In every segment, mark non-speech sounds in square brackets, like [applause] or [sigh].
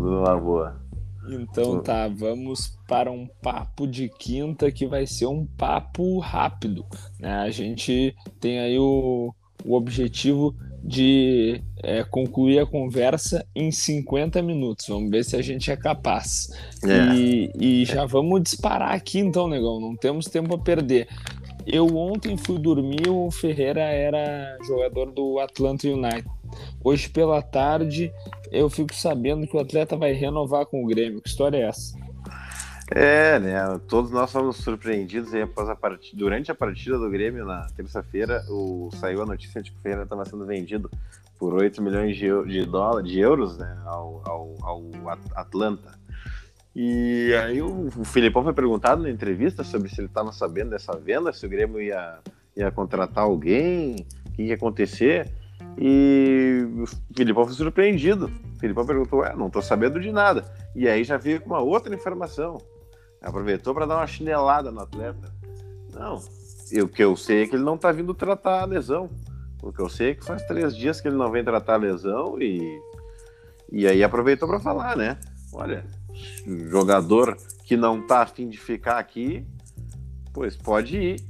Numa boa. Então tá, vamos para um papo de quinta que vai ser um papo rápido. Né? A gente tem aí o, o objetivo de é, concluir a conversa em 50 minutos. Vamos ver se a gente é capaz. É. E, e já vamos disparar aqui então, negão. Não temos tempo a perder. Eu ontem fui dormir, o Ferreira era jogador do Atlanta United. Hoje pela tarde eu fico sabendo que o atleta vai renovar com o Grêmio. Que história é essa? É, né? Todos nós fomos surpreendidos aí após a partida. Durante a partida do Grêmio, na terça-feira, o... saiu a notícia de que o Ferreira estava sendo vendido por 8 milhões de, de dólares, de euros, né? Ao, ao, ao Atlanta. E aí o, o Filipão foi perguntado na entrevista sobre se ele estava sabendo dessa venda, se o Grêmio ia, ia contratar alguém, o que ia acontecer. E o Filipão foi surpreendido. O Filipão perguntou: Ué, não estou sabendo de nada. E aí já veio com uma outra informação. Aproveitou para dar uma chinelada no atleta. Não, o que eu sei é que ele não está vindo tratar a lesão. O que eu sei é que faz três dias que ele não vem tratar a lesão e, e aí aproveitou para falar, né? Olha, jogador que não está afim de ficar aqui, pois pode ir,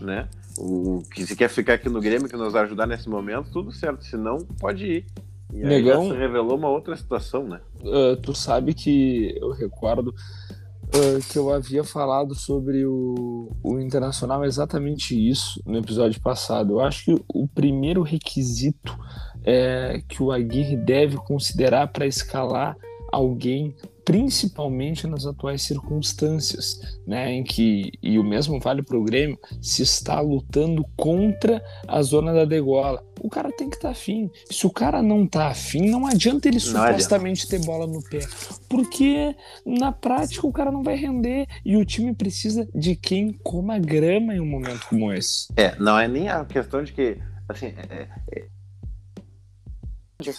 né? O que se quer ficar aqui no Grêmio, que nos ajudar nesse momento, tudo certo. Se não, pode ir. E Negão, aí já se revelou uma outra situação, né? Uh, tu sabe que eu recordo uh, que eu havia falado sobre o, o Internacional exatamente isso no episódio passado. Eu acho que o primeiro requisito é, que o Aguirre deve considerar para escalar alguém principalmente nas atuais circunstâncias, né, em que, e o mesmo vale para o Grêmio, se está lutando contra a zona da degola. O cara tem que estar tá afim. Se o cara não está afim, não adianta ele não supostamente adianta. ter bola no pé, porque na prática o cara não vai render e o time precisa de quem coma grama em um momento como esse. É, não é nem a questão de que, assim, é, é,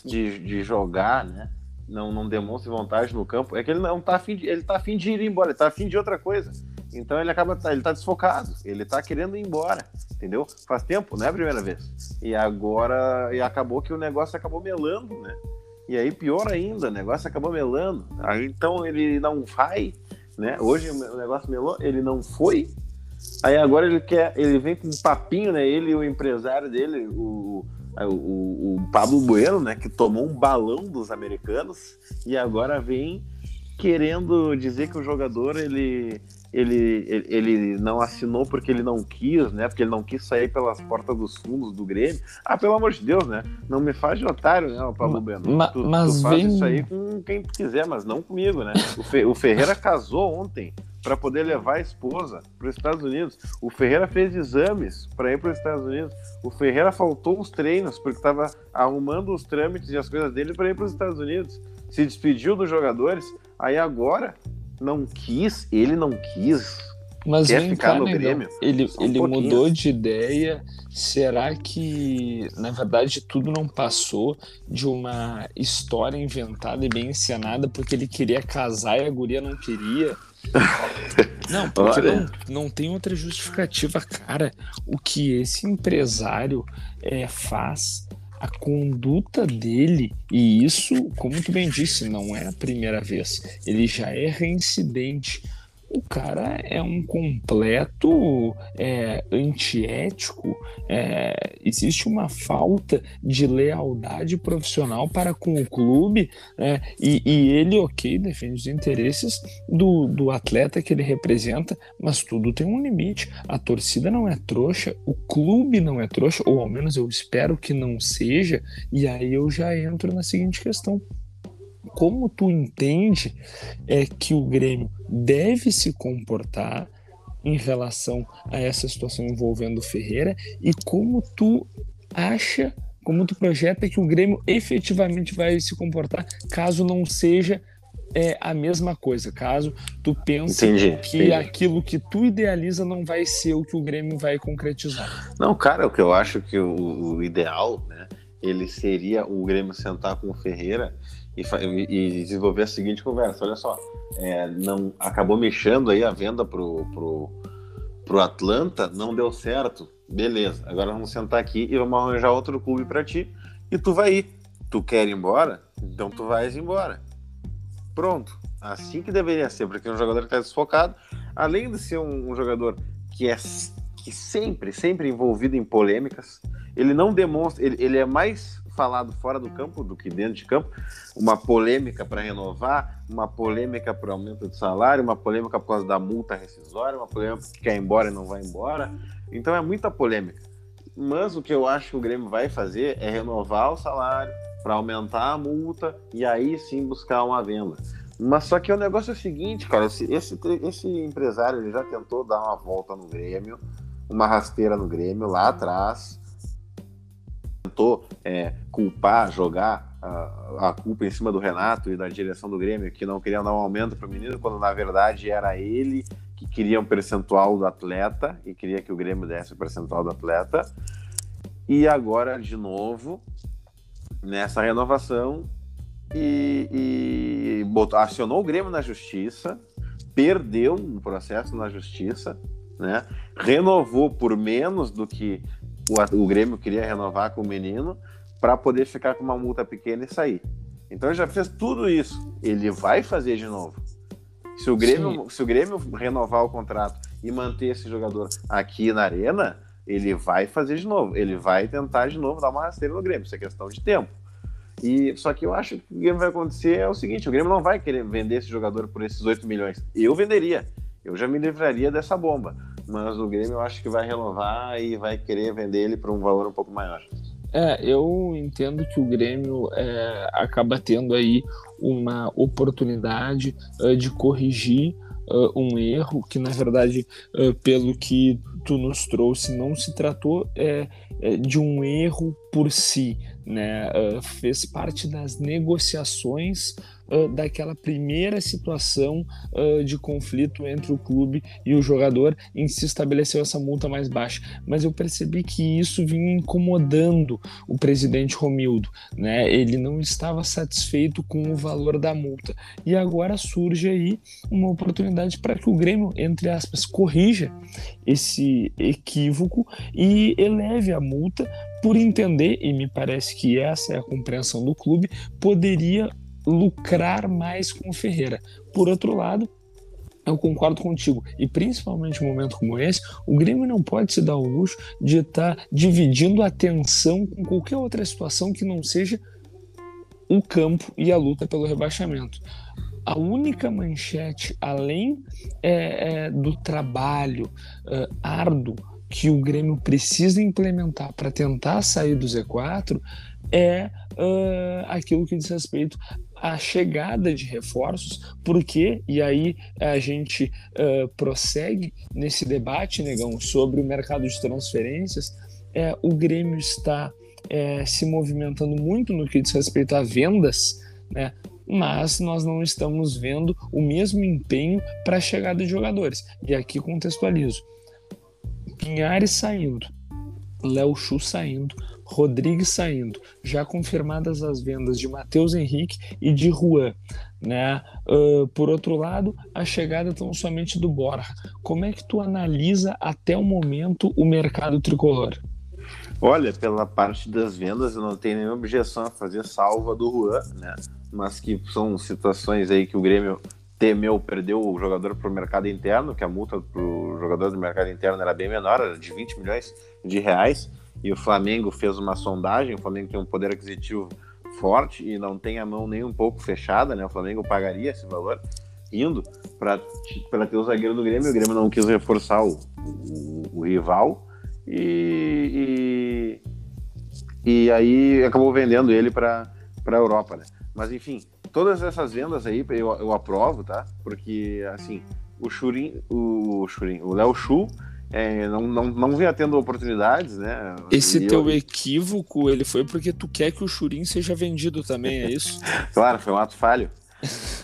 de, de jogar, né? Não, não demonstre vontade no campo, é que ele não tá afim de, ele tá afim de ir embora, ele tá afim de outra coisa. Então ele acaba, ele tá desfocado, ele tá querendo ir embora, entendeu? Faz tempo, não é a primeira vez. E agora, e acabou que o negócio acabou melando, né? E aí pior ainda, o negócio acabou melando. Aí então ele não vai, né? Hoje o negócio melou, ele não foi. Aí agora ele quer, ele vem com um papinho, né? Ele e o empresário dele, o o, o, Pablo Bueno, né, que tomou um balão dos americanos e agora vem querendo dizer que o jogador ele, ele, ele, ele não assinou porque ele não quis, né? Porque ele não quis sair pelas portas dos fundos do Grêmio. Ah, pelo amor de Deus, né? Não me faz de otário, né, o Pablo Bueno. Ma, tu, mas tu faz vem... isso aí com quem quiser, mas não comigo, né? O, Fe, o Ferreira casou ontem para poder levar a esposa para os Estados Unidos. O Ferreira fez exames para ir para os Estados Unidos. O Ferreira faltou os treinos porque estava arrumando os trâmites e as coisas dele para ir para os Estados Unidos. Se despediu dos jogadores. Aí agora não quis, ele não quis. Mas quer ficar cá, no Grêmio. Ele, ele mudou de ideia. Será que, na verdade, tudo não passou de uma história inventada e bem encenada porque ele queria casar e a guria não queria? Não, [laughs] porque não, não tem outra justificativa, cara. O que esse empresário é, faz, a conduta dele, e isso, como tu bem disse, não é a primeira vez, ele já é reincidente o cara é um completo é, antiético. É, existe uma falta de lealdade profissional para com o clube é, e, e, ele, ok, defende os interesses do, do atleta que ele representa, mas tudo tem um limite. A torcida não é trouxa, o clube não é trouxa, ou ao menos eu espero que não seja, e aí eu já entro na seguinte questão como tu entende é que o Grêmio deve se comportar em relação a essa situação envolvendo o Ferreira e como tu acha, como tu projeta que o Grêmio efetivamente vai se comportar caso não seja é, a mesma coisa, caso tu pense entendi, que entendi. aquilo que tu idealiza não vai ser o que o Grêmio vai concretizar. Não, cara, o que eu acho que o, o ideal, né, ele seria o Grêmio sentar com o Ferreira e, e, desenvolver a seguinte conversa. Olha só, é, não acabou mexendo aí a venda pro, pro, pro Atlanta, não deu certo. Beleza, agora vamos sentar aqui e vamos arranjar outro clube para ti e tu vai ir. Tu quer ir embora? Então tu vais embora. Pronto. Assim que deveria ser, porque é um jogador que está desfocado, além de ser um, um jogador que é que sempre, sempre envolvido em polêmicas, ele não demonstra, ele, ele é mais falado fora do campo do que dentro de campo. Uma polêmica para renovar, uma polêmica para aumento de salário, uma polêmica por causa da multa rescisória, uma polêmica que quer ir embora e não vai embora. Então é muita polêmica. Mas o que eu acho que o Grêmio vai fazer é renovar o salário para aumentar a multa e aí sim buscar uma venda. Mas só que o negócio é o seguinte, cara, esse, esse, esse empresário ele já tentou dar uma volta no Grêmio, uma rasteira no Grêmio lá atrás, tentou é, culpar, jogar a, a, culpa em cima do Renato e da direção do Grêmio, que não queriam dar um aumento para o menino, quando na verdade era ele que queria um percentual do atleta e queria que o Grêmio desse o percentual do atleta. E agora, de novo, nessa renovação, e, e botou, acionou o Grêmio na justiça, perdeu um processo na justiça, né? renovou por menos do que o, o Grêmio queria renovar com o menino para poder ficar com uma multa pequena e sair. Então ele já fez tudo isso. Ele vai fazer de novo. Se o Grêmio, se o Grêmio renovar o contrato e manter esse jogador aqui na arena, ele vai fazer de novo. Ele vai tentar de novo dar uma rasteira no Grêmio. Isso é questão de tempo. E só que eu acho que o Grêmio vai acontecer é o seguinte: o Grêmio não vai querer vender esse jogador por esses 8 milhões. Eu venderia. Eu já me livraria dessa bomba mas o Grêmio eu acho que vai renovar e vai querer vender ele por um valor um pouco maior. É, eu entendo que o Grêmio é, acaba tendo aí uma oportunidade uh, de corrigir uh, um erro que, na verdade, uh, pelo que tu nos trouxe, não se tratou é, de um erro por si, né? fez parte das negociações daquela primeira situação uh, de conflito entre o clube e o jogador em se estabeleceu essa multa mais baixa. Mas eu percebi que isso vinha incomodando o presidente Romildo, né? Ele não estava satisfeito com o valor da multa. E agora surge aí uma oportunidade para que o Grêmio, entre aspas, corrija esse equívoco e eleve a multa por entender, e me parece que essa é a compreensão do clube, poderia lucrar mais com o Ferreira. Por outro lado, eu concordo contigo. E principalmente em um momento como esse, o Grêmio não pode se dar o luxo de estar tá dividindo a atenção com qualquer outra situação que não seja o campo e a luta pelo rebaixamento. A única manchete, além é, é, do trabalho é, árduo que o Grêmio precisa implementar para tentar sair do Z4, é uh, aquilo que diz respeito à chegada de reforços, porque, e aí a gente uh, prossegue nesse debate, Negão, sobre o mercado de transferências, é, o Grêmio está é, se movimentando muito no que diz respeito a vendas, né? mas nós não estamos vendo o mesmo empenho para a chegada de jogadores. E aqui contextualizo. Pinhares saindo, Léo Chu saindo, Rodrigues saindo, já confirmadas as vendas de Matheus Henrique e de Juan. Né? Uh, por outro lado, a chegada tão somente do Borja. Como é que tu analisa até o momento o mercado tricolor? Olha, pela parte das vendas, eu não tenho nenhuma objeção a fazer salva do Juan, né? Mas que são situações aí que o Grêmio temeu, perdeu o jogador para o mercado interno, que a multa para o jogador do mercado interno era bem menor, era de 20 milhões de reais e o Flamengo fez uma sondagem, o Flamengo tem um poder aquisitivo forte e não tem a mão nem um pouco fechada, né? O Flamengo pagaria esse valor indo para ter o zagueiro do Grêmio, o Grêmio não quis reforçar o, o, o rival e, e, e, aí acabou vendendo ele para a Europa, né? Mas enfim, todas essas vendas aí eu, eu aprovo, tá? Porque assim, o Churin, o Churin, o Léo Chu é, não, não, não vinha tendo oportunidades, né? Esse e teu eu... equívoco, ele foi porque tu quer que o Churin seja vendido também, é isso? [laughs] claro, foi um ato falho.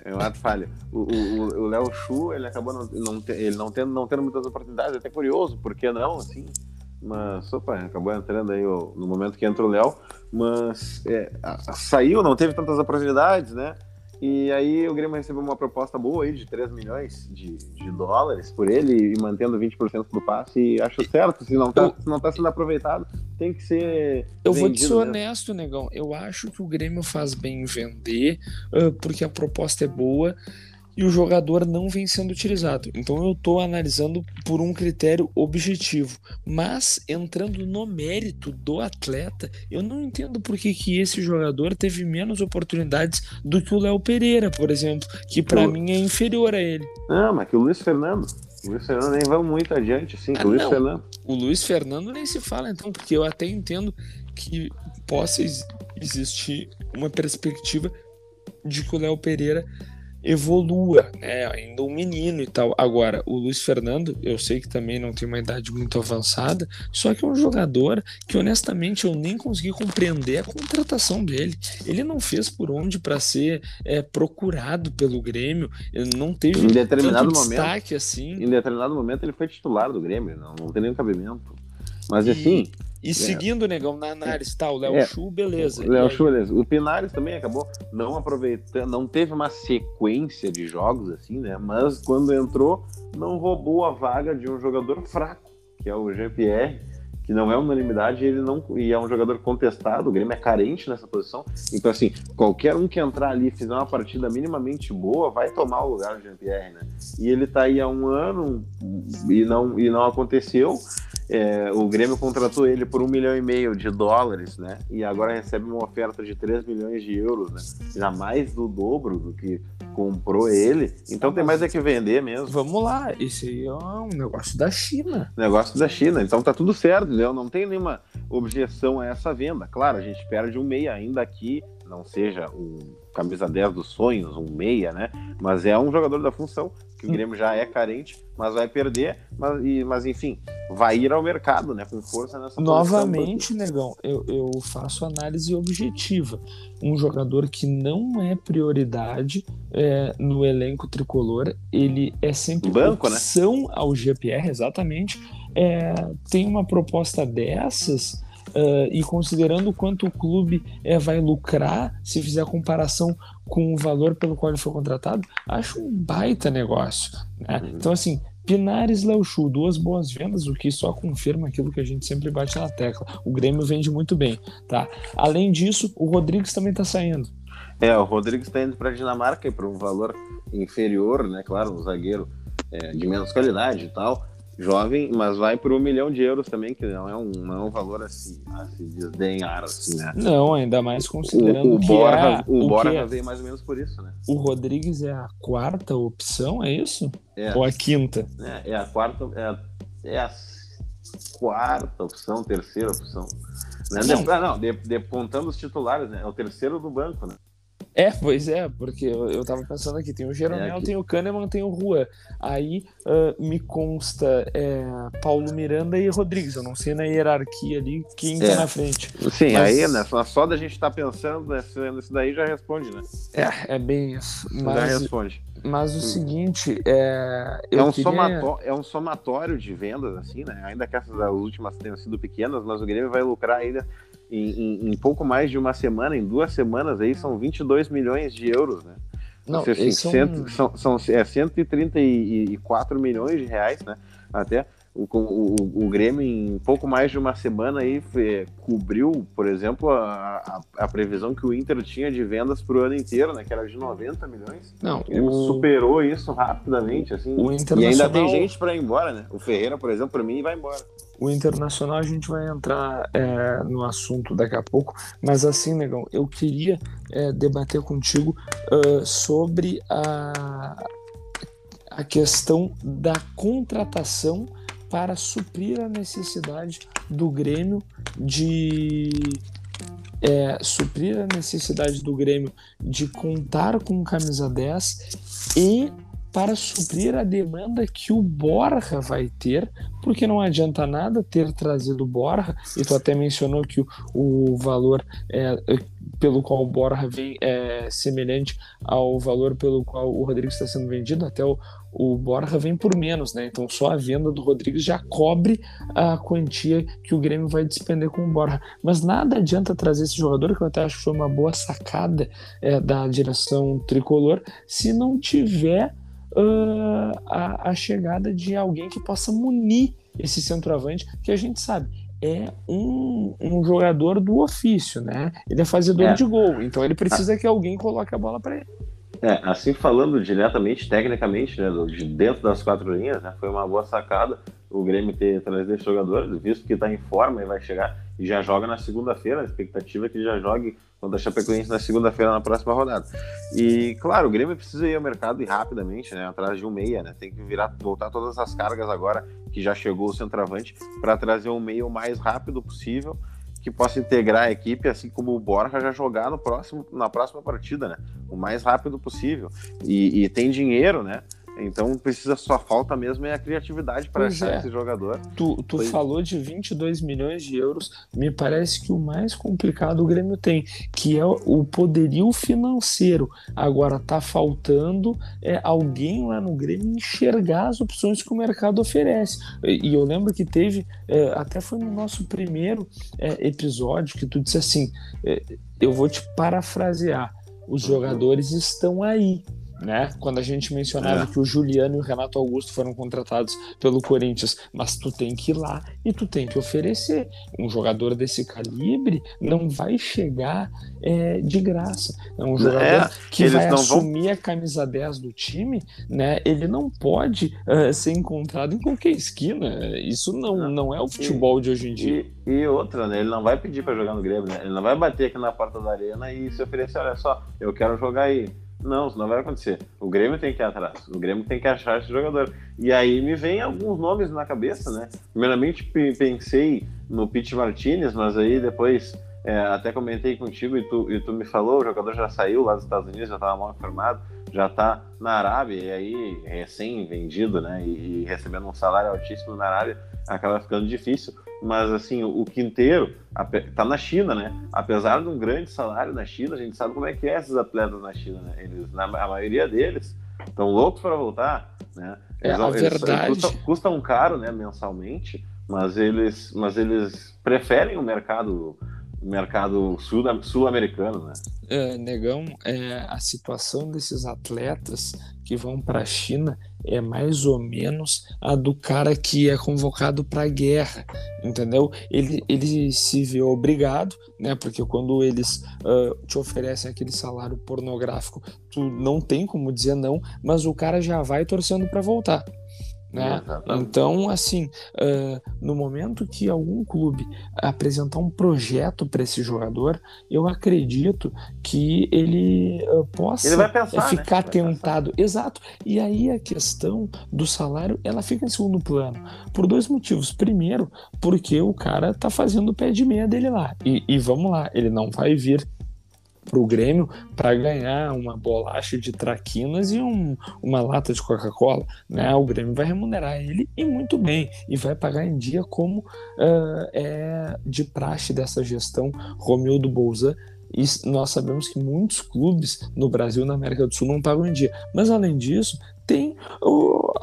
É um ato falho. O Léo Chu, ele acabou não, não, ele não, tendo, não tendo muitas oportunidades, até curioso, por que não, assim? Mas, opa, acabou entrando aí no momento que entra o Léo, mas é, saiu, não teve tantas oportunidades, né? E aí o Grêmio recebeu uma proposta boa aí de 3 milhões de, de dólares por ele e mantendo 20% do passe. E acho certo, se não, tá, eu, se não tá sendo aproveitado, tem que ser. Eu vou te ser honesto, negão. Eu acho que o Grêmio faz bem em vender, uh, porque a proposta é boa e o jogador não vem sendo utilizado. Então eu estou analisando por um critério objetivo, mas entrando no mérito do atleta, eu não entendo por que, que esse jogador teve menos oportunidades do que o Léo Pereira, por exemplo, que para mim é inferior a ele. Não, mas que o Luiz Fernando. O Luiz Fernando nem vai muito adiante, sim. Ah, o Luiz não. Fernando. O Luiz Fernando nem se fala, então, porque eu até entendo que possa existir uma perspectiva de que o Léo Pereira evolua, né? Ainda um menino e tal. Agora, o Luiz Fernando, eu sei que também não tem uma idade muito avançada, só que é um jogador que honestamente eu nem consegui compreender a contratação dele. Ele não fez por onde para ser é, procurado pelo Grêmio, ele não teve em determinado momento, destaque assim. Em determinado momento ele foi titular do Grêmio, não, não tem nenhum cabimento. Mas e... assim, e é. seguindo, negão, na análise, tá, o Léo é. Chu, beleza. Léo Chu, beleza. O Pinares também acabou não aproveitando, não teve uma sequência de jogos assim, né? Mas quando entrou, não roubou a vaga de um jogador fraco, que é o Jean-Pierre, que não é unanimidade, ele não e é um jogador contestado, o Grêmio é carente nessa posição. Então assim, qualquer um que entrar ali e fizer uma partida minimamente boa, vai tomar o lugar do Jean-Pierre, né? E ele tá aí há um ano e não e não aconteceu. É, o Grêmio contratou ele por um milhão e meio de dólares, né? E agora recebe uma oferta de 3 milhões de euros, né? Já mais do dobro do que comprou ele. Então tem mais é que vender mesmo. Vamos lá, esse aí é um negócio da China. Negócio da China. Então tá tudo certo, entendeu? Não tem nenhuma objeção a essa venda. Claro, a gente perde um meia ainda aqui, não seja um camisa 10 dos sonhos, um meia, né? Mas é um jogador da função, que o. Grêmio já é carente, mas vai perder, mas, e, mas enfim, vai ir ao mercado, né? Com força nessa Novamente, negão, eu, eu faço análise objetiva. Um jogador que não é prioridade é, no elenco tricolor, ele é sempre Banco, né? opção né? ao GPR, exatamente. É, tem uma proposta dessas Uh, e considerando o quanto o clube é, vai lucrar se fizer a comparação com o valor pelo qual ele foi contratado, acho um baita negócio. Né? Uhum. Então, assim, Pinares Léo Chu, duas boas vendas, o que só confirma aquilo que a gente sempre bate na tecla. O Grêmio vende muito bem. tá? Além disso, o Rodrigues também está saindo. É, o Rodrigues está indo para a Dinamarca e por um valor inferior, né? Claro, um zagueiro é, de menos qualidade e tal jovem, mas vai por um milhão de euros também, que não é um, não é um valor assim, a se desdenhar, assim, né? Não, ainda mais considerando o, o que Borja, é, o, o Borja é, veio mais ou menos por isso, né? O Rodrigues é a quarta opção, é isso? É. Ou a quinta? É, é a quarta, é é a quarta opção, terceira opção. Né? Não, de, ah, não de, de, contando os titulares, né? É o terceiro do banco, né? É, pois é, porque eu, eu tava pensando aqui, tem o Jeromel, é tem o Kahneman, tem o Juan. Aí uh, me consta é, Paulo Miranda e Rodrigues. Eu não sei na hierarquia ali quem tá é. tá na frente. Sim, Mas... aí, né? Só da gente estar tá pensando nisso daí já responde, né? É, é bem isso. Mas... Já responde. Mas o hum. seguinte, é. É um, queria... é um somatório de vendas, assim, né? Ainda que essas últimas tenham sido pequenas, mas o Grêmio vai lucrar ainda em, em, em, pouco mais de uma semana, em duas semanas aí, são 22 milhões de euros, né? Não, seja, assim, são... Cento, são, são é, 134 milhões de reais, né? Até o, o, o Grêmio, em pouco mais de uma semana, aí, cobriu, por exemplo, a, a, a, previsão que o Inter tinha de vendas para o ano inteiro, né? Que era de 90 milhões. Não, o... superou isso rapidamente, assim. O Internacional... E ainda tem gente para ir embora, né? O Ferreira, por exemplo, para mim, vai embora. O Internacional a gente vai entrar é, no assunto daqui a pouco, mas assim, negão, eu queria é, debater contigo uh, sobre a, a questão da contratação para suprir a necessidade do Grêmio de é, suprir a necessidade do Grêmio de contar com camisa 10 e para suprir a demanda que o Borja vai ter, porque não adianta nada ter trazido o Borja, e tu até mencionou que o, o valor é, pelo qual o Borja vem é semelhante ao valor pelo qual o Rodrigues está sendo vendido, até o, o Borja vem por menos, né? Então só a venda do Rodrigues já cobre a quantia que o Grêmio vai despender com o Borja. Mas nada adianta trazer esse jogador, que eu até acho que foi uma boa sacada é, da direção tricolor, se não tiver uh, a, a chegada de alguém que possa munir esse centroavante, que a gente sabe, é um, um jogador do ofício, né? Ele é fazedor é. de gol, então ele precisa que alguém coloque a bola para ele. É, assim falando diretamente, tecnicamente, né, de dentro das quatro linhas, né, foi uma boa sacada o Grêmio ter trazido esse jogador, visto que está em forma e vai chegar e já joga na segunda-feira. A expectativa é que já jogue contra a Chapecoense na segunda-feira na próxima rodada. E claro, o Grêmio precisa ir ao mercado e rapidamente, né, atrás de um meia, né? Tem que virar, voltar todas as cargas agora que já chegou o centroavante para trazer um meia o mais rápido possível que possa integrar a equipe, assim como o Borja já jogar no próximo, na próxima partida, né? O mais rápido possível. E, e tem dinheiro, né? Então precisa só falta mesmo é a criatividade para achar é. esse jogador. Tu, tu falou de 22 milhões de euros. Me parece que o mais complicado o Grêmio tem, que é o poderio financeiro. Agora tá faltando é, alguém lá no Grêmio enxergar as opções que o mercado oferece. E, e eu lembro que teve, é, até foi no nosso primeiro é, episódio que tu disse assim, é, eu vou te parafrasear. Os uhum. jogadores estão aí né? Quando a gente mencionava é. que o Juliano e o Renato Augusto foram contratados pelo Corinthians, mas tu tem que ir lá e tu tem que oferecer. Um jogador desse calibre não vai chegar é, de graça. É um jogador é, que vai assumir vão... a camisa 10 do time, né? Ele não pode uh, ser encontrado em qualquer esquina. Isso não, não é o futebol e, de hoje em dia. E, e outra, né? Ele não vai pedir para jogar no Grêmio, né? Ele não vai bater aqui na porta da arena e se oferecer, olha só, eu quero jogar aí não, isso não vai acontecer. O Grêmio tem que ir atrás. O Grêmio tem que achar esse jogador. E aí me vem alguns nomes na cabeça, né? Primeiramente pensei no Pete Martinez, mas aí depois é, até comentei contigo e tu, e tu me falou, o jogador já saiu lá dos Estados Unidos, já estava mal informado, já está na Arábia, e aí recém-vendido, né? E, e recebendo um salário altíssimo na Arábia, acaba ficando difícil mas assim, o Quinteiro tá na China, né? Apesar de um grande salário na China, a gente sabe como é que é esses atletas na China, né? Eles, na, a maioria deles estão loucos para voltar, né? Eles, é, a eles, verdade. Custam, custam caro, né, mensalmente, mas eles, mas eles preferem o mercado mercado sul-americano, sul né? É, negão, é, a situação desses atletas que vão para a China é mais ou menos a do cara que é convocado para a guerra, entendeu? Ele, ele se vê obrigado, né? Porque quando eles uh, te oferecem aquele salário pornográfico, tu não tem como dizer não, mas o cara já vai torcendo para voltar. Né? Então, assim, uh, no momento que algum clube apresentar um projeto para esse jogador, eu acredito que ele uh, possa ele pensar, ficar né? tentado. Exato. E aí a questão do salário ela fica em segundo plano por dois motivos. Primeiro, porque o cara tá fazendo o pé de meia dele lá. E, e vamos lá, ele não vai vir para o Grêmio para ganhar uma bolacha de traquinas e um, uma lata de Coca-Cola. Né? O Grêmio vai remunerar ele e muito bem, e vai pagar em dia como uh, é de praxe dessa gestão Romildo Bolzan. E nós sabemos que muitos clubes no Brasil e na América do Sul não pagam em dia. Mas além disso, tem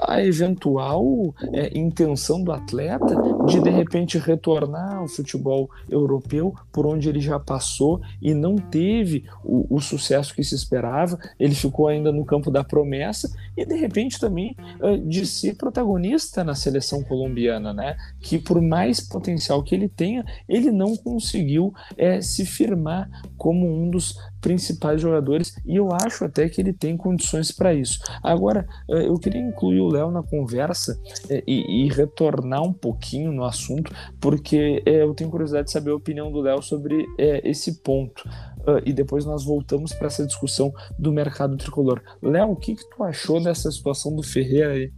a eventual é, intenção do atleta de de repente retornar ao futebol europeu por onde ele já passou e não teve o, o, sucesso que se esperava, ele ficou ainda no campo da promessa e de repente também é, de ser protagonista na seleção colombiana, né? Que por mais potencial que ele tenha, ele não conseguiu é, se firmar como um dos principais jogadores e eu acho até que ele tem condições para isso. Agora, eh, eu queria incluir o Léo na conversa eh, e, e, retornar um pouquinho no assunto, porque eh, eu tenho curiosidade de saber a opinião do Léo sobre esse ponto. Uh, e depois nós voltamos para essa discussão do mercado tricolor. Léo, o que, que tu achou dessa situação do Ferreira aí?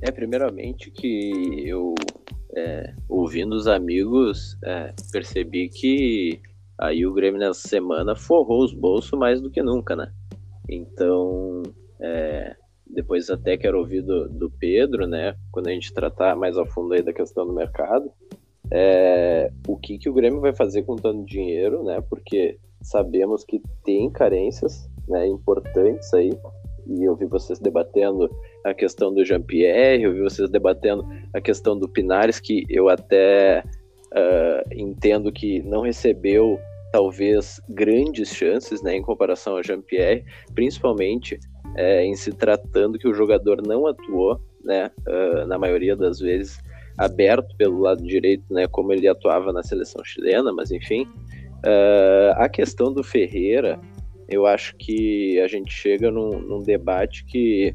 É, primeiramente que eu, é, ouvindo os amigos, é, percebi que Aí o Grêmio nessa semana forrou os bolsos mais do que nunca, né? Então, é, depois até quero ouvir do, do, Pedro, né? Quando a gente tratar mais a fundo aí da questão do mercado. é, o que, que o Grêmio vai fazer com tanto dinheiro, né? Porque sabemos que tem carências né, importantes aí. E eu vi vocês debatendo a questão do Jean-Pierre, eu vi vocês debatendo a questão do Pinares, que eu até uh, entendo que não recebeu talvez grandes chances né, em comparação ao Jean-Pierre, principalmente é, em se tratando que o jogador não atuou, né, uh, na maioria das vezes, aberto pelo lado direito, né, como ele atuava na seleção chilena, mas enfim. Uh, a questão do Ferreira, eu acho que a gente chega num, num debate que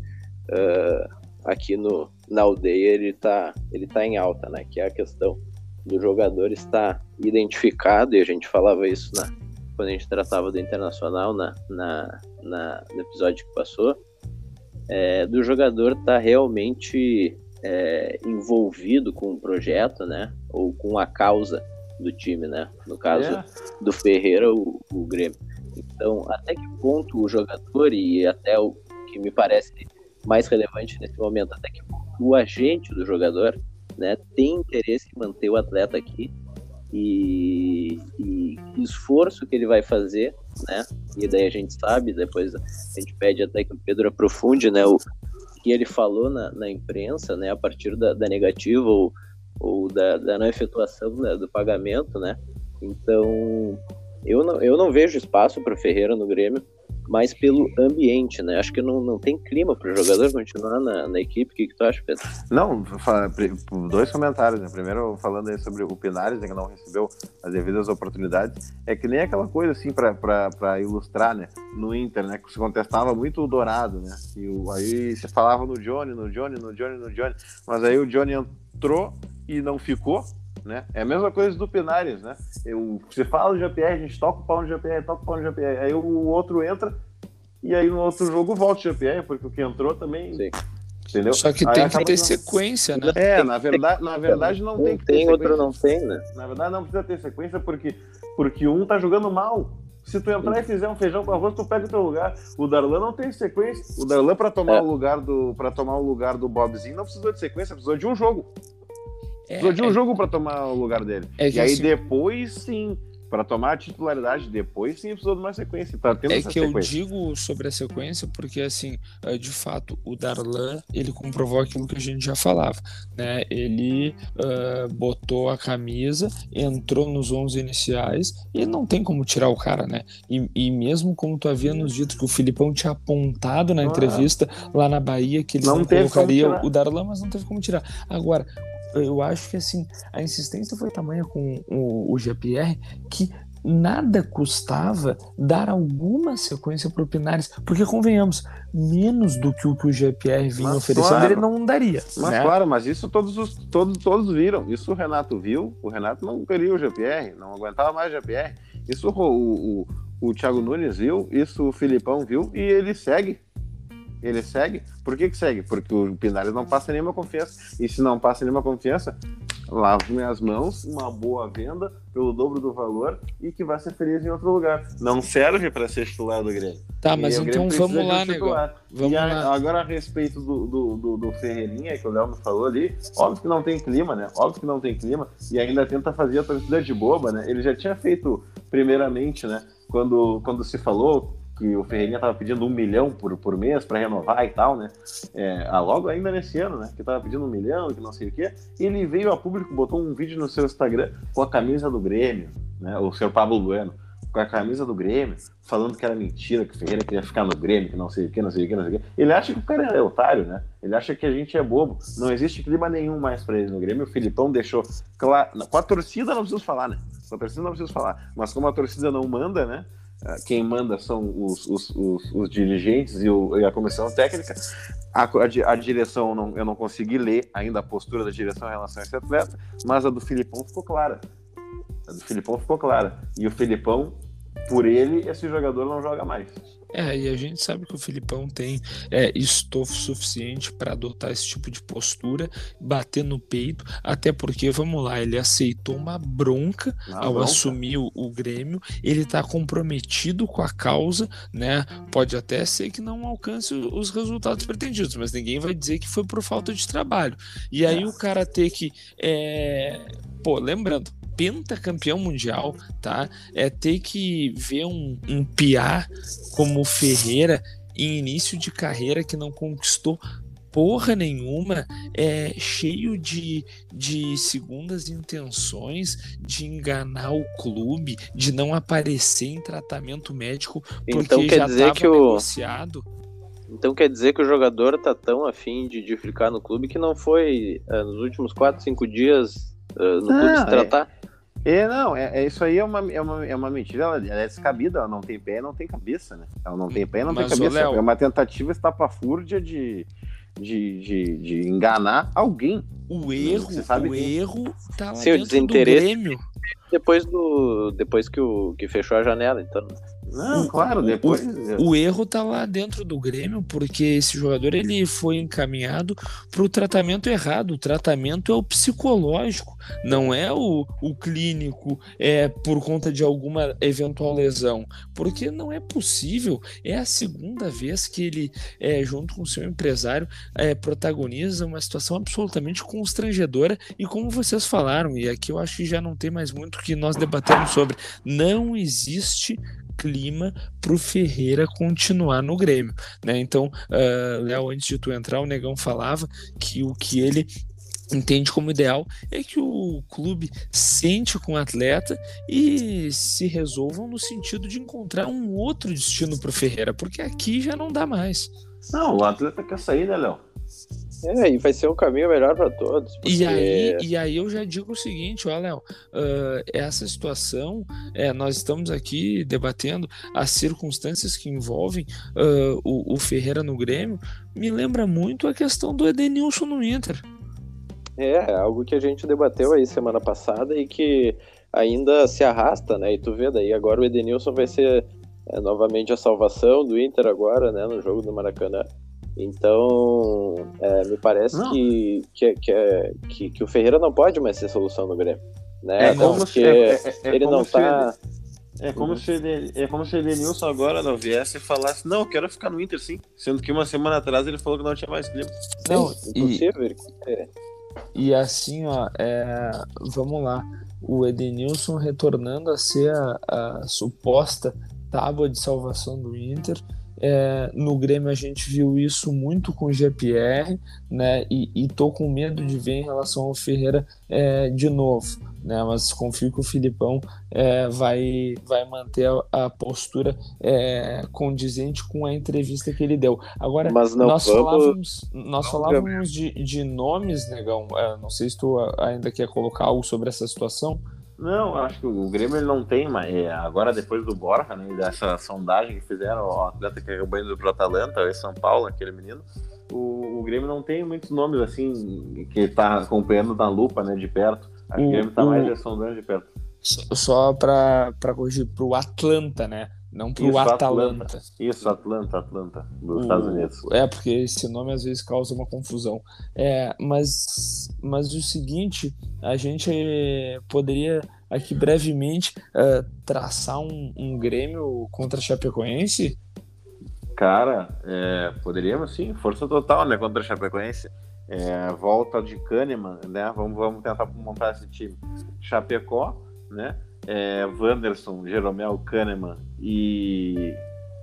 uh, aqui no, na aldeia ele está ele tá em alta, né, que é a questão do jogador estar identificado, e a gente falava isso na, quando a gente tratava do Internacional na, na, na no episódio que passou, é, do jogador estar tá realmente é, envolvido com o projeto, né? Ou com a causa do time, né? No caso é. do Ferreira, o, o Grêmio. Então, até que ponto o jogador, e até o que me parece mais relevante nesse momento, até que ponto o agente do jogador né, tem interesse em manter o atleta aqui e, e esforço que ele vai fazer, né? E daí a gente sabe, depois a gente pede até que o Pedro aprofunde, né? O que ele falou na, na imprensa, né? A partir da, da negativa ou, ou da, da não efetuação né, do pagamento, né? Então, eu não, eu não vejo espaço para o Ferreira no Grêmio mais pelo ambiente, né? Acho que não, não tem clima para o jogador continuar na, na equipe. O que, que tu acha, Pedro? Não, dois comentários. Né? Primeiro, falando aí sobre o Pinares, né, que não recebeu as devidas oportunidades. É que nem aquela coisa, assim, para ilustrar, né? No Inter, né? Que se contestava muito o Dourado, né? E o, aí se falava no Johnny, no Johnny, no Johnny, no Johnny. Mas aí o Johnny entrou e não ficou, né? É a mesma coisa do Pinares, né? Eu, você fala do GPR, a gente toca o pau no GPR, toca o pau no GPR, aí o outro entra e aí no outro jogo volta o GPR, porque o que entrou também. Sim. Entendeu? Só que aí tem que ter sequência, né? É, na verdade, na verdade não um tem que ter tem, sequência. outro não tem, né? Na verdade não precisa ter sequência porque, porque um tá jogando mal. Se tu entrar e fizer um feijão com arroz, tu pega o teu lugar. O Darlan não tem sequência. O Darlan, para tomar é. o lugar do para tomar o lugar do Bobzinho, não precisou de sequência, precisou de um jogo. É, precisou de um é, jogo para tomar o lugar dele. É e aí depois sim, para tomar a titularidade depois, sim, precisou de uma sequência. Tá tendo é que sequência. eu digo sobre a sequência porque, assim, eh, de fato, o Darlan, ele comprovou aquilo que a gente já falava, né? Ele uh, botou a camisa, entrou nos 11 iniciais e não tem como tirar o cara, né? E, e mesmo como tu havia nos dito que o Filipão tinha apontado na entrevista lá na Bahia que ele não, não colocaria o Darlan, mas não teve como tirar. Agora, eu acho que assim, a insistência foi tamanha com o, o GPR que nada custava dar alguma sequência para o Pinares, porque convenhamos, menos do que o que o GPR vinha mas oferecendo, claro, ele não daria. Mas né? claro, mas isso todos, os, todos, todos viram. Isso o Renato viu, o Renato não queria o GPR, não aguentava mais o GPR. Isso o, o, o, o Thiago Nunes viu, isso o Filipão viu, e ele segue ele segue. Por que, que segue? Porque o Pinares não passa nenhuma confiança. E se não passa nenhuma confiança, lavo minhas mãos, uma boa venda pelo dobro do valor e que vai ser feliz em outro lugar. Não serve para ser titular do Grêmio. Tá, mas então vamos lá, nego. Vamos e a, lá. agora a respeito do, do, do, do Ferreirinha, que o Léo me falou ali, óbvio que não tem clima, né? Óbvio que não tem clima e ainda tenta fazer a torcida de boba, né? Ele já tinha feito, primeiramente, né? Quando, quando se falou que o Ferreirinha estava pedindo um milhão por, por mês para renovar e tal, né? É, logo ainda nesse ano, né? Que estava pedindo um milhão, que não sei o quê. Ele veio a público, botou um vídeo no seu Instagram com a camisa do Grêmio, né? O senhor Pablo Bueno, com a camisa do Grêmio, falando que era mentira, que o Ferreira queria ficar no Grêmio, que não sei o quê, não sei o quê, não sei o quê. Ele acha que o cara é otário, né? Ele acha que a gente é bobo. Não existe clima nenhum mais para ele no Grêmio. O Filipão deixou claro. Com a torcida não preciso falar, né? Com a torcida não preciso falar. Mas como a torcida não manda, né? Ah, quem manda são os, os, os, os dirigentes e, o, e, a comissão técnica. A, a, a, direção, não, eu não consegui ler ainda a postura da direção em relação a esse atleta, mas a do Filipão ficou clara. A do Filipão ficou clara. E o Filipão, por ele, esse jogador não joga mais. É, e a gente sabe que o Filipão tem é, estofo suficiente para adotar esse tipo de postura, bater no peito, até porque, vamos lá, ele aceitou uma bronca ao bronca. assumir o, o, Grêmio, ele está comprometido com a causa, né? Pode até ser que não alcance os resultados pretendidos, mas ninguém vai dizer que foi por falta de trabalho. E aí é. o cara ter que é, pô, lembrando, pentacampeão mundial, tá? É ter que ver um, um piá como Ferreira em início de carreira que não conquistou porra nenhuma, é cheio de, de segundas intenções de enganar o clube, de não aparecer em tratamento médico porque então, quer já dizer que negociado. O... Então quer dizer que o jogador tá tão afim de, de ficar no clube que não foi uh, nos últimos 4, 5 dias uh, no clube se tratar? É, é não, é, é, isso aí é uma, é uma, é uma mentira, ela, ela, é descabida, ela não tem pé, não tem cabeça, né? Ela não tem pé, não Mas, tem cabeça. Léo, é uma tentativa estapafúrdia de, de, de, de enganar alguém. O erro, Você sabe o que... erro tá lá Seu desinteresse do Grêmio. Depois do depois que o que fechou a janela, então. Não, claro, depois. O, o, erro tá lá dentro do Grêmio, porque esse jogador ele foi encaminhado para o tratamento errado. O tratamento é o psicológico, não é o, o clínico, é por conta de alguma eventual lesão. Porque não é possível. É a segunda vez que ele, é, junto com o seu empresário, é, protagoniza uma situação absolutamente constrangedora. E como vocês falaram, e aqui eu acho que já não tem mais muito que nós debatemos sobre, não existe clima para o Ferreira continuar no Grêmio, né? Então, uh, Léo, antes de tu entrar, o Negão falava que o que ele entende como ideal é que o clube sente com o atleta e se resolvam no sentido de encontrar um outro destino para o Ferreira, porque aqui já não dá mais. Não, o atleta quer sair, né, Léo? É, e vai ser um caminho melhor para todos. Porque... E, aí, e aí eu já digo o seguinte, ó, Léo, uh, essa situação, é, nós estamos aqui debatendo as circunstâncias que envolvem uh, o, o, Ferreira no Grêmio, me lembra muito a questão do Edenilson no Inter. É, algo que a gente debateu aí semana passada e que ainda se arrasta, né? E tu vê daí, agora o Edenilson vai ser é, novamente a salvação do Inter agora, né? No jogo do Maracanã. Então, é, me parece que, que, que, que, que, o Ferreira não pode mais ser solução no Grêmio. Né? É como se, é, é, é ele não tá. É como, uhum. se ele, é como se o Edenilson agora não viesse e falasse, não, eu quero ficar no Inter sim. Sendo que uma semana atrás ele falou que não tinha mais tempo. Não, impossível. E, e assim, ó, é, vamos lá. O Edenilson retornando a ser a, a suposta tábua de salvação do Inter é, no Grêmio a gente viu isso muito com o GPR, né? E, e tô com medo de ver em relação ao Ferreira é, de novo, né? Mas confio que o Filipão é, vai, vai manter a, a postura é, condizente com a entrevista que ele deu. Agora, nós vamos, falávamos, nós falávamos de, de nomes, negão. É, não sei se tu ainda quer colocar algo sobre essa situação. Não, acho que o Grêmio ele não tem mais. É, agora, depois do Borja, né, dessa sondagem que fizeram, o atleta que acabou indo pro Atalanta, o São Paulo, aquele menino, o, o, Grêmio não tem muitos nomes assim que tá acompanhando na lupa, né, de perto. Acho o, que o Grêmio tá o, mais sondando de perto. Só para corrigir, pro Atlanta, né? Não pro Isso, Atalanta. Atlanta. Isso, Atlanta, Atlanta, dos Estados Unidos. É, porque esse nome às vezes causa uma confusão. É, mas, mas o seguinte, a gente poderia aqui brevemente uh, traçar um, um, Grêmio contra Chapecoense? Cara, é, poderíamos sim, força total, né, contra Chapecoense. É, volta de Kahneman, né? Vamos, vamos tentar montar esse time. Chapecó, né? É, Wanderson, Jeromel, Kahneman e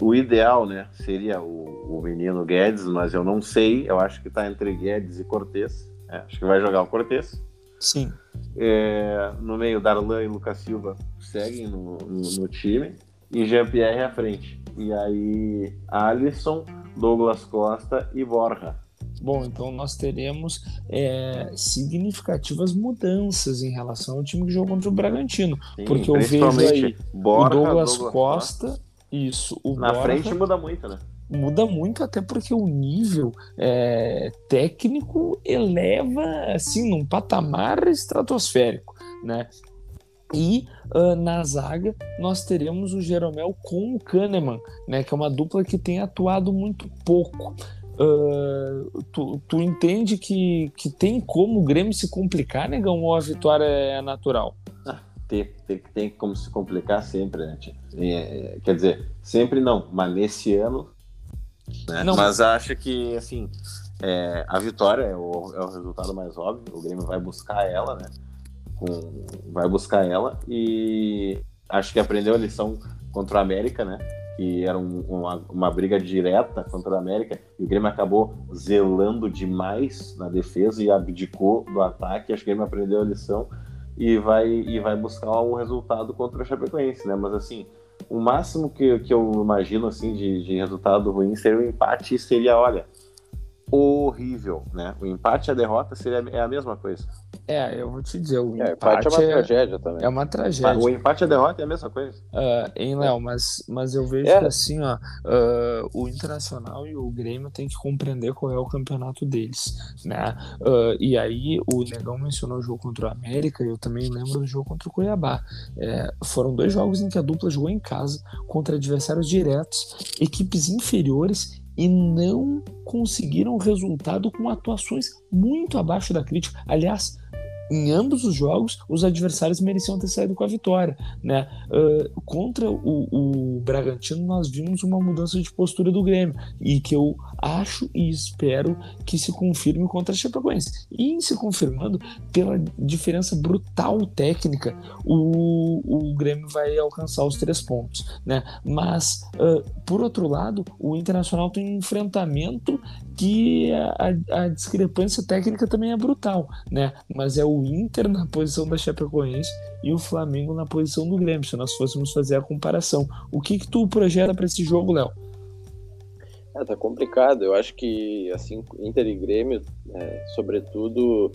o ideal, né, seria o, o menino Guedes, mas eu não sei, eu acho que está entre Guedes e Cortez. É, acho que vai jogar o Cortez. Sim. É, no meio, Darlan e Lucas Silva seguem no, no, no time e Jean-Pierre à frente. E aí, Alisson, Douglas Costa e Borja. Bom, então nós teremos é, significativas mudanças em relação ao time que jogou contra o Bragantino. Sim, porque eu vejo aí Borja, o Douglas, Douglas Costa, Costa, isso. O Na Borja, frente muda muito, né? Muda muito, até porque o nível é, técnico eleva assim num patamar estratosférico, né? E uh, na zaga nós teremos o Jeromel com o Kahneman, né? Que é uma dupla que tem atuado muito pouco. Uh, tu, tu entende que, que tem como o Grêmio se complicar, negão, ou a vitória é natural? Ah, tem, tem, tem como se complicar sempre, né? É, quer dizer, sempre não, mas nesse ano. Né? Não. Mas acho que, assim, é, a vitória é o, é o resultado mais óbvio, o Grêmio vai buscar ela, né? com, vai buscar ela e acho que aprendeu a lição contra o América, né? Que era um, uma, uma briga direta contra o América e o Grêmio acabou zelando demais na defesa e abdicou do ataque. Acho que o Grêmio aprendeu a lição e vai, e vai buscar um resultado contra o Chapecoense, né? Mas assim, o máximo que, que eu imagino assim de, de resultado ruim seria um empate e seria, olha, horrível, né? O empate e a derrota seria é a mesma coisa. É, eu vou te dizer, o é, empate, é uma é, tragédia também. É uma tragédia. O empate e a derrota é a mesma coisa. Uh, hein, Léo, mas, mas eu vejo é. que assim, ó, uh, o Internacional e o Grêmio têm que compreender qual é o campeonato deles, né? Uh, e aí o Negão mencionou o jogo contra o América, e eu também lembro do jogo contra o Cuiabá. É, foram dois jogos em que a dupla jogou em casa contra adversários diretos, equipes inferiores e não conseguiram resultado com atuações muito abaixo da crítica. Aliás, em ambos os jogos, os adversários mereciam ter saído com a vitória. Né? Uh, contra o, o, Bragantino, nós vimos uma mudança de postura do Grêmio, e que eu acho e espero que se confirme contra a Chapecoense. E se confirmando, pela diferença brutal técnica, o, o Grêmio vai alcançar os três pontos. Né? Mas, uh, por outro lado, o Internacional tem um enfrentamento que a, a, discrepância técnica também é brutal, né? Mas é o Inter na posição da Chapecoense e o Flamengo na posição do Grêmio, se nós fôssemos fazer a comparação. O que que tu projeta para esse jogo, Léo? É, tá complicado. Eu acho que assim Inter e Grêmio, é, sobretudo,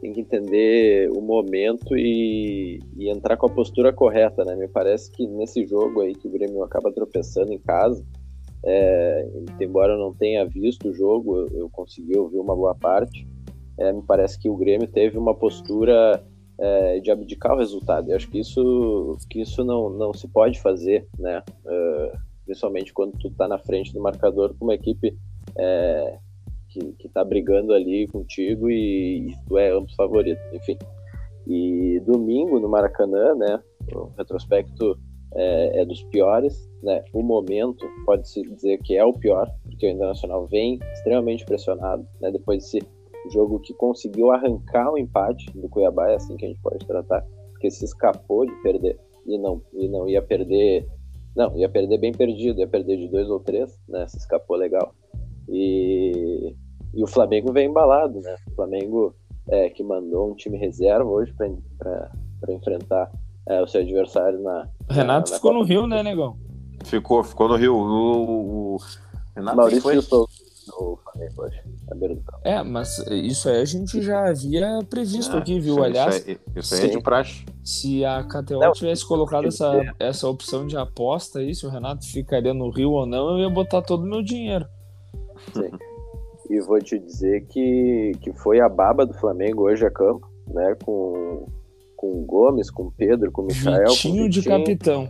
tem que entender o momento e, e entrar com a postura correta, né? Me parece que nesse jogo aí que o Grêmio acaba tropeçando em casa é, embora eu não tenha visto o jogo, eu, eu consegui ouvir uma boa parte. É, me parece que o Grêmio teve uma postura é, de abdicar o resultado. Eu acho que isso, que isso não, não se pode fazer, né? Uh, principalmente quando tu tá na frente do marcador com uma equipe é, que, que tá brigando ali contigo e, e tu é amplo favorito, enfim. E domingo no Maracanã, né? O retrospecto é, é, dos piores, né? O momento pode-se dizer que é o pior, porque o Internacional vem extremamente pressionado, né? Depois desse jogo que conseguiu arrancar o empate do Cuiabá, é assim que a gente pode tratar, porque se escapou de perder e não e não ia perder, não ia perder bem perdido, ia perder de dois ou três, né? Se escapou legal. E, e o Flamengo vem embalado, né? O Flamengo é, que mandou um time reserva hoje para enfrentar é, o seu adversário na. Renato na, ficou no Rio, né, negão? Ficou, ficou no Rio. O, o Renato Maurício foi... Souza no Flamengo hoje, na beira do campo. É, mas isso aí a gente já havia previsto ah, aqui, viu? Isso, Aliás, isso aí, isso aí é de praxe. Se a KTO Não, tivesse colocado essa, essa opção de aposta aí, se o Renato ficaria no Rio ou não, eu ia botar todo o meu dinheiro. Sim. E vou te dizer que, que foi a baba do Flamengo hoje a campo, né? Com com o Gomes, com o Pedro, com o Michael. Vitinho, com Vitinho de capitão.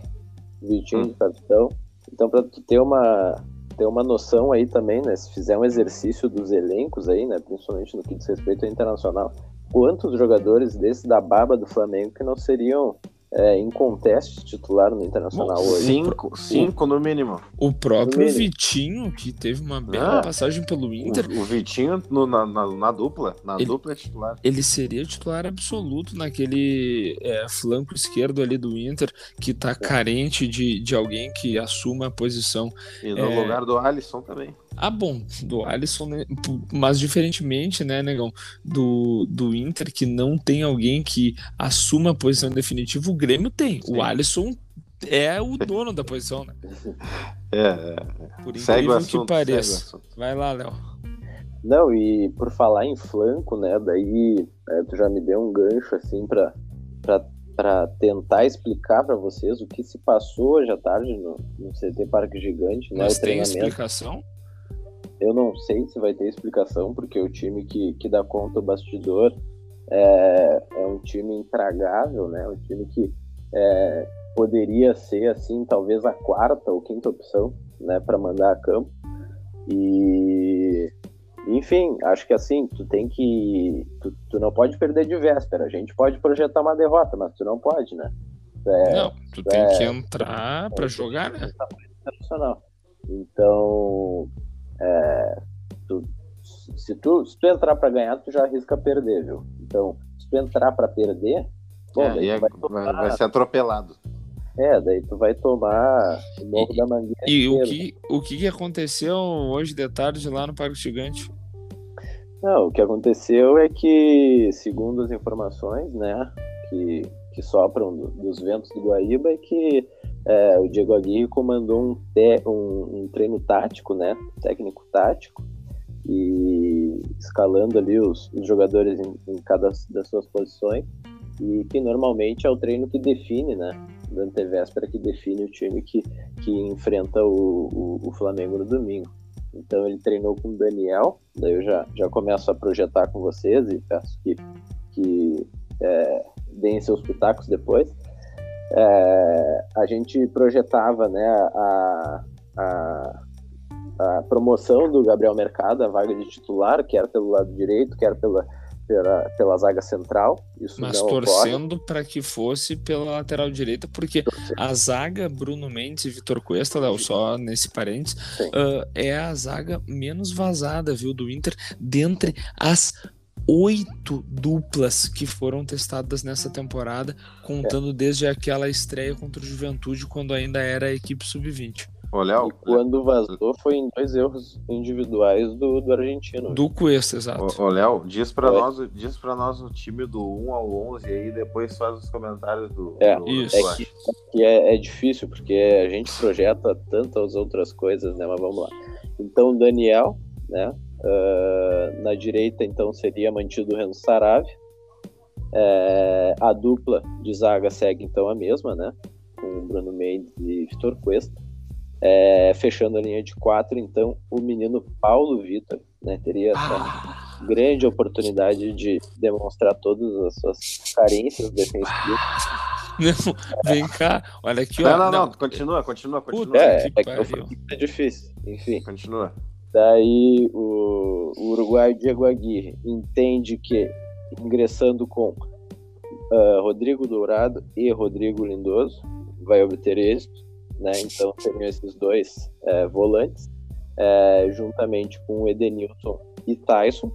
Vitinho hum. de capitão. Então, para tu ter uma, ter uma noção aí também, né? Se fizer um exercício dos elencos aí, né? Principalmente no que diz respeito ao internacional, quantos jogadores desse da baba do Flamengo que não seriam é, em conteste titular no Internacional hoje. Cinco, cinco no mínimo. O próprio mínimo. Vitinho, que teve uma bela ah, passagem pelo Inter. O, o Vitinho no, na, na, na, dupla, na ele, dupla é titular. Ele seria titular absoluto naquele é, flanco esquerdo ali do Inter, que tá é. carente de, de alguém que assuma a posição. E no é, lugar do Alisson também. Ah, bom, do Alisson, né? mas diferentemente, né, Negão, do, do Inter, que não tem alguém que assuma a posição definitiva, o Grêmio tem. Sim. O Alisson é o dono da posição, né? [laughs] É, é. Por incrível assunto, que pareça. Vai lá, Léo. Não, e por falar em flanco, né, daí é, tu já me deu um gancho, assim, pra, pra, pra tentar explicar para vocês o que se passou hoje à tarde no, no CT Parque Gigante, né, Mas tem explicação? Eu não sei se vai ter explicação, porque o time que, que dá conta do bastidor é, é um time intragável, né? Um time que é, poderia ser, assim, talvez a quarta ou quinta opção, né, para mandar a campo. E, enfim, acho que assim, tu tem que. Tu, tu, não pode perder de véspera. A gente pode projetar uma derrota, mas tu não pode, né? É, não, tu tem é, que entrar para jogar, né? Então, é, tu, se, tu, se tu entrar para ganhar, tu já arrisca perder, viu? Então, se tu entrar para perder, Bom, é, daí vai, tomar... vai, ser atropelado. É, daí tu vai tomar o Morro e, da Mangueira. E o que, o que aconteceu hoje de tarde lá no Parque Gigante? Não, o que aconteceu é que, segundo as informações, né, que, que sopram dos ventos do Guaíba, é que é, o Diego Aguirre comandou um, te, um, um, treino tático, né, técnico tático, e escalando ali os, os jogadores em, em, cada das suas posições, e que normalmente é o treino que define, né, da antevéspera que define o time que, que enfrenta o, o, o Flamengo no domingo. Então ele treinou com o Daniel, daí eu já, já começo a projetar com vocês e peço que, que é, deem seus pitacos depois. É, a gente projetava né, a, a, a, promoção do Gabriel Mercado, a vaga de titular, quer pelo lado direito, quer pela, pela, pela zaga central. Isso Mas torcendo para que fosse pela lateral direita, porque a zaga Bruno Mendes e Vitor Cuesta, Léo, só nesse parênteses, uh, é a zaga menos vazada, viu, do Inter, dentre as oito duplas que foram testadas nessa temporada, contando é. desde aquela estreia contra o Juventude, quando ainda era a equipe sub-20. Olha, e quando vazou foi em dois erros individuais do, do argentino. Do Cuesta, exato. Ô, Léo, diz pra, nós, diz pra nós o time do 1 ao 11 aí depois faz os comentários do. É, do, isso. É que, que é, é, difícil, porque a gente projeta tantas outras coisas, né? Mas vamos lá. Então, Daniel, né? Uh, na direita, então, seria mantido o Renan Sarave. É, a dupla de zaga segue, então, a mesma, né? Com Bruno Mendes e Vitor Cuesta. É, fechando a linha de quatro, então, o menino Paulo Vitor né, teria essa ah. grande oportunidade de demonstrar todas as suas carências defensivas. Não, vem cá, olha aqui. Não, ó, não, não, não, continua, continua, continua. Puta, é, é, que é difícil, enfim. Continua. Daí o, o Uruguai Diego Aguirre entende que ingressando com uh, Rodrigo Dourado e Rodrigo Lindoso vai obter êxito né? Então seriam esses dois é, volantes, é, juntamente com o Edenilson e Tyson,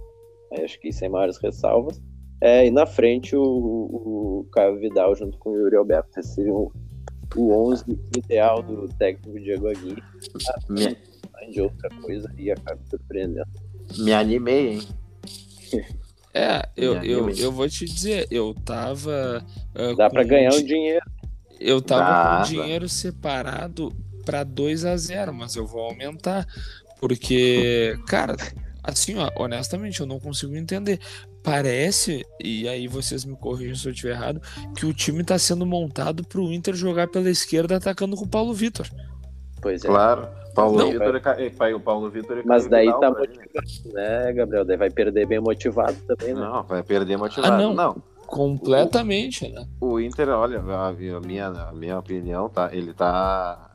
acho que sem maiores ressalvas. É, e na frente o, o, Caio Vidal junto com o Yuri Alberto. Esse seria o, o 11 ideal do técnico Diego Aguirre. Me... De outra coisa e acaba surpreendendo. Me animei, hein? É, eu, eu, eu vou te dizer, eu tava. Uh, Dá para ganhar um dinheiro. Eu tava com dinheiro separado para 2 a 0 mas eu vou aumentar. Porque, cara, assim, ó, honestamente, eu não consigo entender. Parece, e aí vocês me corrijam se eu estiver errado, que o time tá sendo montado pro Inter jogar pela esquerda atacando com o Paulo Vitor. Pois é. Claro. Paulo não, Vitor é, é, o Paulo Vitor é Mas daí tá motivado, né, Gabriel? Daí vai perder bem motivado também, né? Não, vai perder motivado. Ah, não. não. Completamente, né? O Inter, olha, a minha, a minha opinião, tá? Ele tá.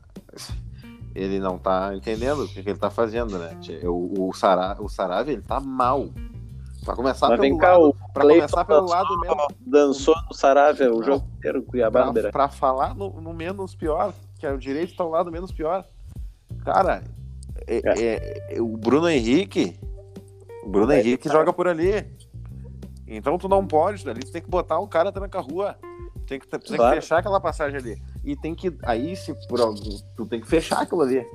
Ele não tá entendendo o que, que ele tá fazendo, né? O, o, Sara, o Sarave, ele tá mal. Pra começar Mas pelo cá, lado, pra começar pelo dançou, lado mesmo. Dançou no Saravia o jogo inteiro, Cuiabá. Pra, pra falar no, no, menos pior, que é o direito tá ao lado menos pior. Cara, é, é. É, o Bruno Henrique. O Bruno é, Henrique joga por ali. Então tu não pode, ali tu tem que botar o cara tranca a rua. Tem que, tem claro. que fechar aquela passagem ali. E tem que. Aí, se por tu tem que fechar aquilo ali.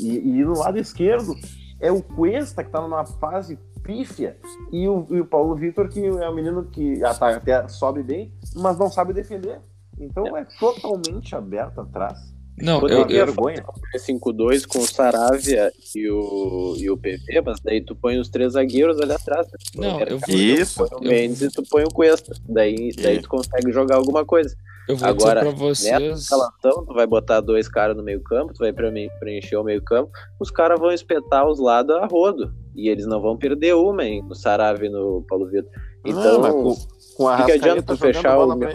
E, e no lado esquerdo é o Cuesta que tá numa fase pífia. E o, e o Paulo Vitor, que é um menino que até sobe bem, mas não sabe defender. Então é, é totalmente aberto atrás. Não, eu, eu, vergonha. 5-2 com o Saravia e o, e o PV, mas daí tu põe os três zagueiros ali atrás. Né? Não, eu vou, Isso. Tu põe o Mendes e tu põe o Cuesta. Daí, daí tu consegue jogar alguma coisa. Eu vou Agora, dizer pra vocês... nessa escalação, tu vai botar dois caras no meio campo, tu vai preencher o meio campo, os caras vão espetar os lados a rodo. E eles não vão perder uma, hein, no Saravia e no Paulo Vitor. Então, não, com, com a que adianta tu fechar o meu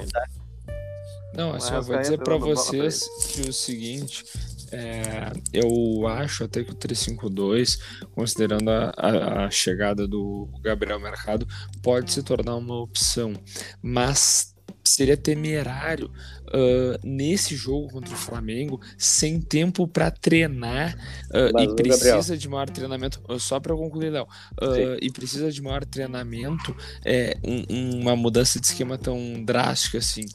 não, assim, eu vou dizer para vocês que o seguinte, é, eu acho até que o 352, considerando a, a, a, chegada do Gabriel Mercado, pode se tornar uma opção. Mas seria temerário uh, nesse jogo contra o Flamengo sem tempo para treinar uh, e precisa Gabriel. de maior treinamento. Só para concluir, Léo, uh, e precisa de maior treinamento, é, um, uma mudança de esquema tão drástica assim.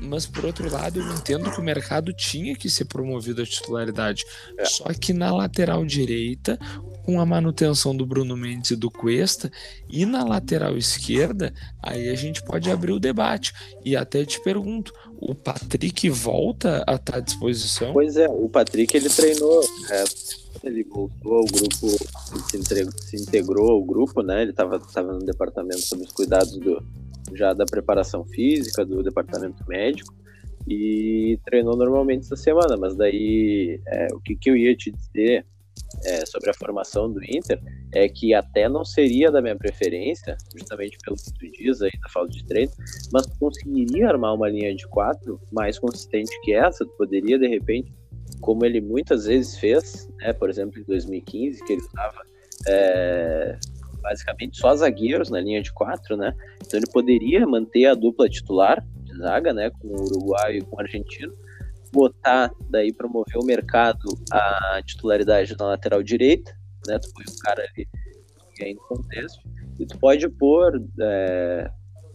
Mas por outro lado, eu entendo que o mercado tinha que ser promovido a titularidade. É. Só que na lateral direita, com a manutenção do Bruno Mendes e do Cuesta, e na lateral esquerda, aí a gente pode abrir o debate. E até te pergunto, o Patrick volta a estar à disposição? Pois é, o Patrick ele treinou, é, ele voltou ao grupo, se, integrou, se integrou ao grupo, né? Ele estava tava no departamento sob os cuidados do, já da preparação física, do departamento médico, e treinou normalmente essa semana, mas daí é, o que, que eu ia te dizer é, sobre a formação do Inter é que até não seria da minha preferência, justamente pelo que tu diz aí da falta de treino, mas conseguiria armar uma linha de quatro mais consistente que essa, tu poderia de repente, como ele muitas vezes fez, né, por exemplo em 2015, que ele estava é, basicamente só zagueiros na linha de quatro, né, então ele poderia manter a dupla titular de zaga, né, com o Uruguai e com o argentino, botar, daí promover o mercado a titularidade na lateral direita, né? Tu põe um cara ali que é em contexto, e tu pode pôr, é,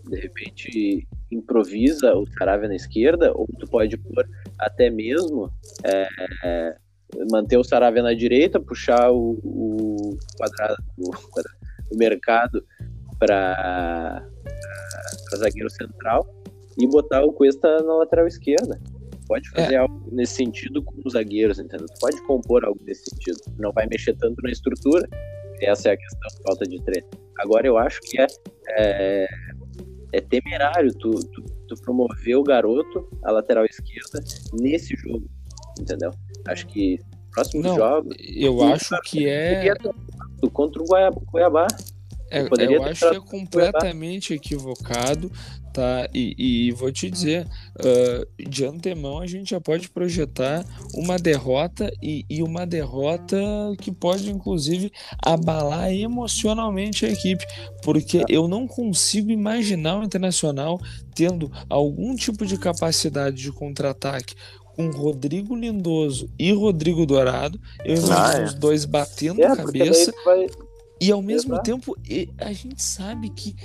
de repente, improvisa o Saravia na esquerda, ou tu pode pôr até mesmo é, é, manter o Saravia na direita, puxar o, o quadrado, o, quadrado, o mercado para zagueiro central e botar o Cuesta na lateral esquerda pode fazer é. algo nesse sentido com os zagueiros, entendeu? Tu pode compor algo nesse sentido. Não vai mexer tanto na estrutura. Essa é a questão, falta de treino. Agora eu acho que é, é, é temerário tu, tu, tu, promover o garoto, a lateral esquerda, nesse jogo, entendeu? Acho que próximo jogo. Eu acho que é. Contra o Goiabá. É, eu acho que é completamente equivocado, tá? E, e vou te dizer, uh, de antemão a gente já pode projetar uma derrota e, e, uma derrota que pode inclusive abalar emocionalmente a equipe, porque é. eu não consigo imaginar o Internacional tendo algum tipo de capacidade de contra-ataque com Rodrigo Lindoso e Rodrigo Dourado, eu imagino ah, é. os dois batendo é, cabeça. Vai e ao mesmo Exato. tempo, a gente sabe que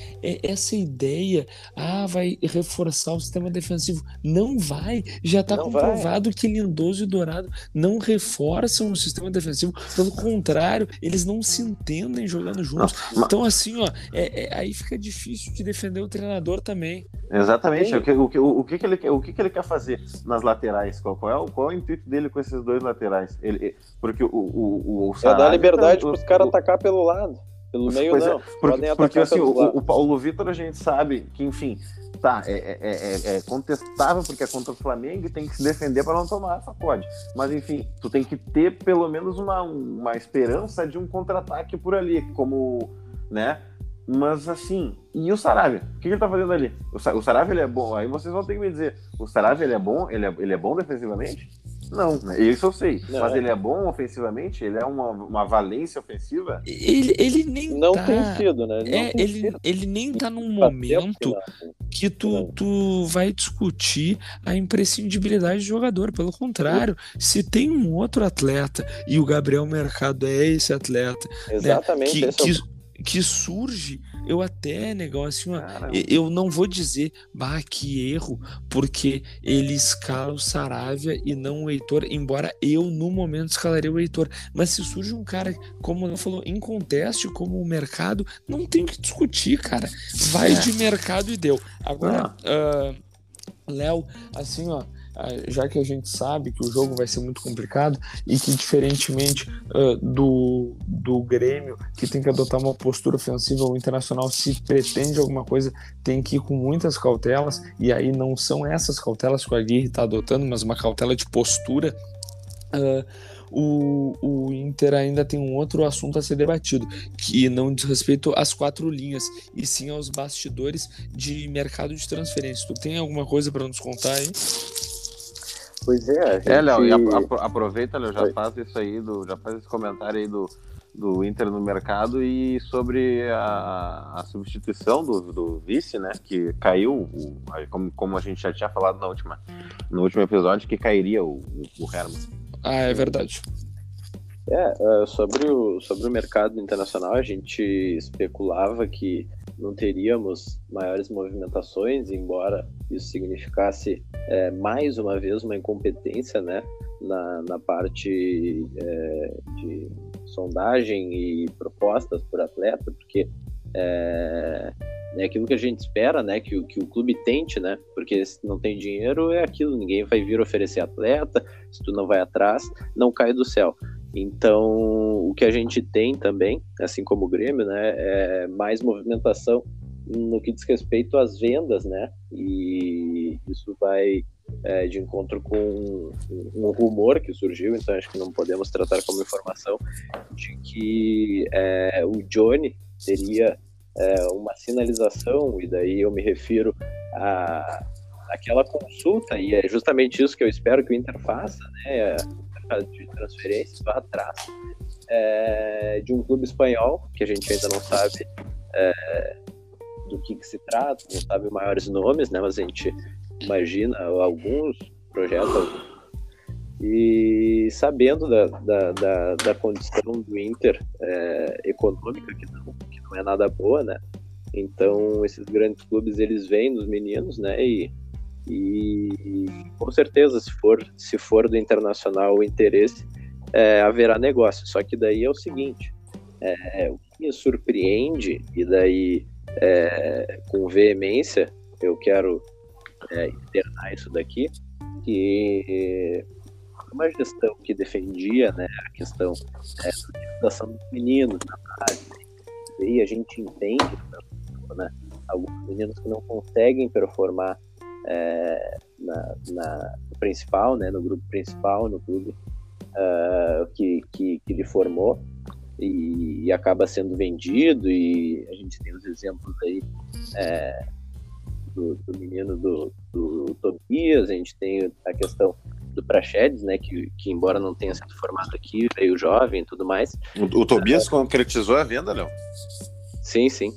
essa ideia ah, vai reforçar o sistema defensivo. Não vai. Já está comprovado vai. que Lindoso e Dourado não reforçam o sistema defensivo. Pelo contrário, eles não se entendem jogando juntos. Não, então, assim, ó, é, é, aí fica difícil de defender o treinador também. Exatamente. O que, o, que, o, que, que, ele, o que, que ele quer fazer nas laterais? Qual, qual, é, o, qual é o intuito dele com esses dois laterais? Ele, porque o, o, o, o é dar liberdade para os caras atacar pelo lado. Pelo meio pois é, não. É, porque, porque assim, o, o, Paulo Vitor a gente sabe que, enfim, tá, é, é, é, é, contestável porque é contra o Flamengo e tem que se defender para não tomar sacode. Mas enfim, tu tem que ter pelo menos uma, uma esperança de um contra-ataque por ali, como, né? Mas assim, e o Saravia? O que ele tá fazendo ali? O, Saravia ele é bom, aí vocês vão ter que me dizer, o Saravia ele é bom? Ele é, ele é bom defensivamente? Não, né? isso eu sei. Não, mas é. ele é bom ofensivamente? Ele é uma, uma valência ofensiva? Ele, ele nem não tá... tem sido, né? Ele, é, ele, sido. ele nem tá num momento que tu, tu vai discutir a imprescindibilidade do jogador. Pelo contrário, se tem um outro atleta e o Gabriel Mercado é esse atleta né, Exatamente, né, que, que, que surge eu até, negócio, assim, eu não vou dizer, bah, que erro, porque ele escala o Saravia e não o Heitor, embora eu, no momento, escalaria o Heitor. Mas se surge um cara, como eu falou, em conteste, como o mercado, não tem que discutir, cara. Vai é. de mercado e deu. Agora, uh, Léo, assim, ó, já que a gente sabe que o jogo vai ser muito complicado e que, diferentemente uh, do, do Grêmio, que tem que adotar uma postura ofensiva, o Internacional, se pretende alguma coisa, tem que ir com muitas cautelas, e aí não são essas cautelas que o Aguirre está adotando, mas uma cautela de postura. Uh, o, o Inter ainda tem um outro assunto a ser debatido, que não diz respeito às quatro linhas, e sim aos bastidores de mercado de transferência. Tu tem alguma coisa para nos contar aí? Pois é. Gente... É, Léo, aproveita, Léo, já Oi. faz isso aí, do, já faz esse comentário aí do, do Inter no mercado e sobre a, a substituição do, do, vice, né? Que caiu, o, como, como a gente já tinha falado na última, no último episódio, que cairia o, o Herman. Ah, é verdade. É, uh, sobre, o, sobre o mercado internacional, a gente especulava que não teríamos maiores movimentações, embora isso significasse é, mais uma vez uma incompetência né, na, na parte é, de sondagem e propostas por atleta, porque é, é aquilo que a gente espera, né, que, que o clube tente, né, porque se não tem dinheiro é aquilo, ninguém vai vir oferecer atleta, se tu não vai atrás, não cai do céu. Então, o que a gente tem também, assim como o Grêmio, né, é mais movimentação no que diz respeito às vendas, né? E isso vai é, de encontro com um rumor que surgiu, então acho que não podemos tratar como informação de que é, o Johnny teria é, uma sinalização, e daí eu me refiro a aquela consulta, e é justamente isso que eu espero que o Inter faça, né? De transferências vá atrás é, de um clube espanhol, que a gente ainda não sabe é, do que, que, se trata, não sabe maiores nomes, né? Mas a gente imagina alguns projetos. E sabendo da, da, da, da condição do Inter é, econômica, que não, que não é nada boa, né? Então, esses grandes clubes, eles vêm nos meninos, né? E e com certeza, se for, se for do internacional o interesse, é, haverá negócio. Só que daí é o seguinte: é, o que me surpreende, e daí é, com veemência eu quero é, internar isso daqui, que uma gestão que defendia né, a questão é, da utilização dos meninos na base, e a gente entende né, alguns meninos que não conseguem performar é, na, na, principal, né, no grupo principal, no clube uh, que, que, que ele formou e, e, acaba sendo vendido e a gente tem os exemplos aí é, do, do, menino do, do Tobias, a gente tem a questão do Prachedes, né, que, que embora não tenha sido formado aqui, veio jovem e tudo mais. O, o Tobias uh, concretizou a venda, Léo? Sim, sim.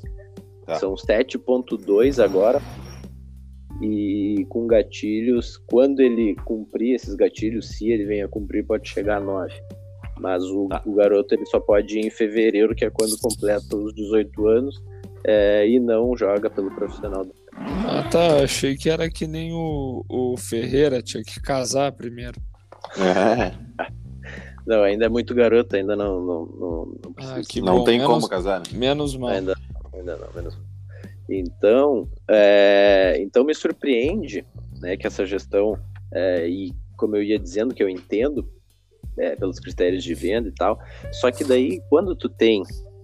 Tá. São 7.2 agora, e com gatilhos, quando ele cumprir esses gatilhos, se ele venha cumprir, pode chegar a 9. Mas o, ah. o garoto ele só pode ir em fevereiro, que é quando completa os 18 anos, é, e não joga pelo profissional. Ah tá, achei que era que nem o, o Ferreira, tinha que casar primeiro. É. Não, ainda é muito garoto, ainda não. Não, não, não, ah, não bom. tem menos, como casar. Né? Menos mal. Ainda, ainda não, menos mal. Então, é, então me surpreende né, que essa gestão, é, e como eu ia dizendo que eu entendo, é, pelos critérios de venda e tal, só que daí quando tu tem,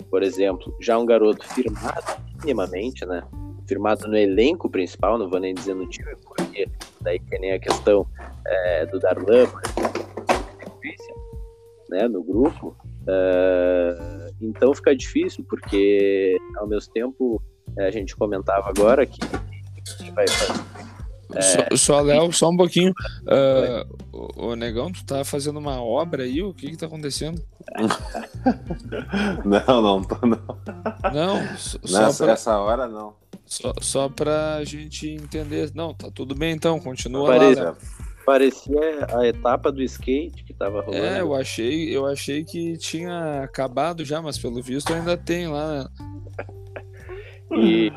por exemplo, já um garoto firmado minimamente, né, firmado no elenco principal, não vou nem dizer no time, porque daí tem nem a questão é, do Darlan, né, no grupo, uh, então fica difícil, porque ao mesmo tempo é, a gente comentava agora que vai fazer. É... Só, só Léo, só um pouquinho. Uh, o, o, Negão, tu tá fazendo uma obra aí? O que que tá acontecendo? [laughs] não, não tô não. Não, só Nessa pra... essa hora não. Só, só pra gente entender. Não, tá tudo bem então, continua Parecia, lá. Léo. Parecia a etapa do skate que tava rolando. É, eu achei, eu achei que tinha acabado já, mas pelo visto ainda tem lá. E,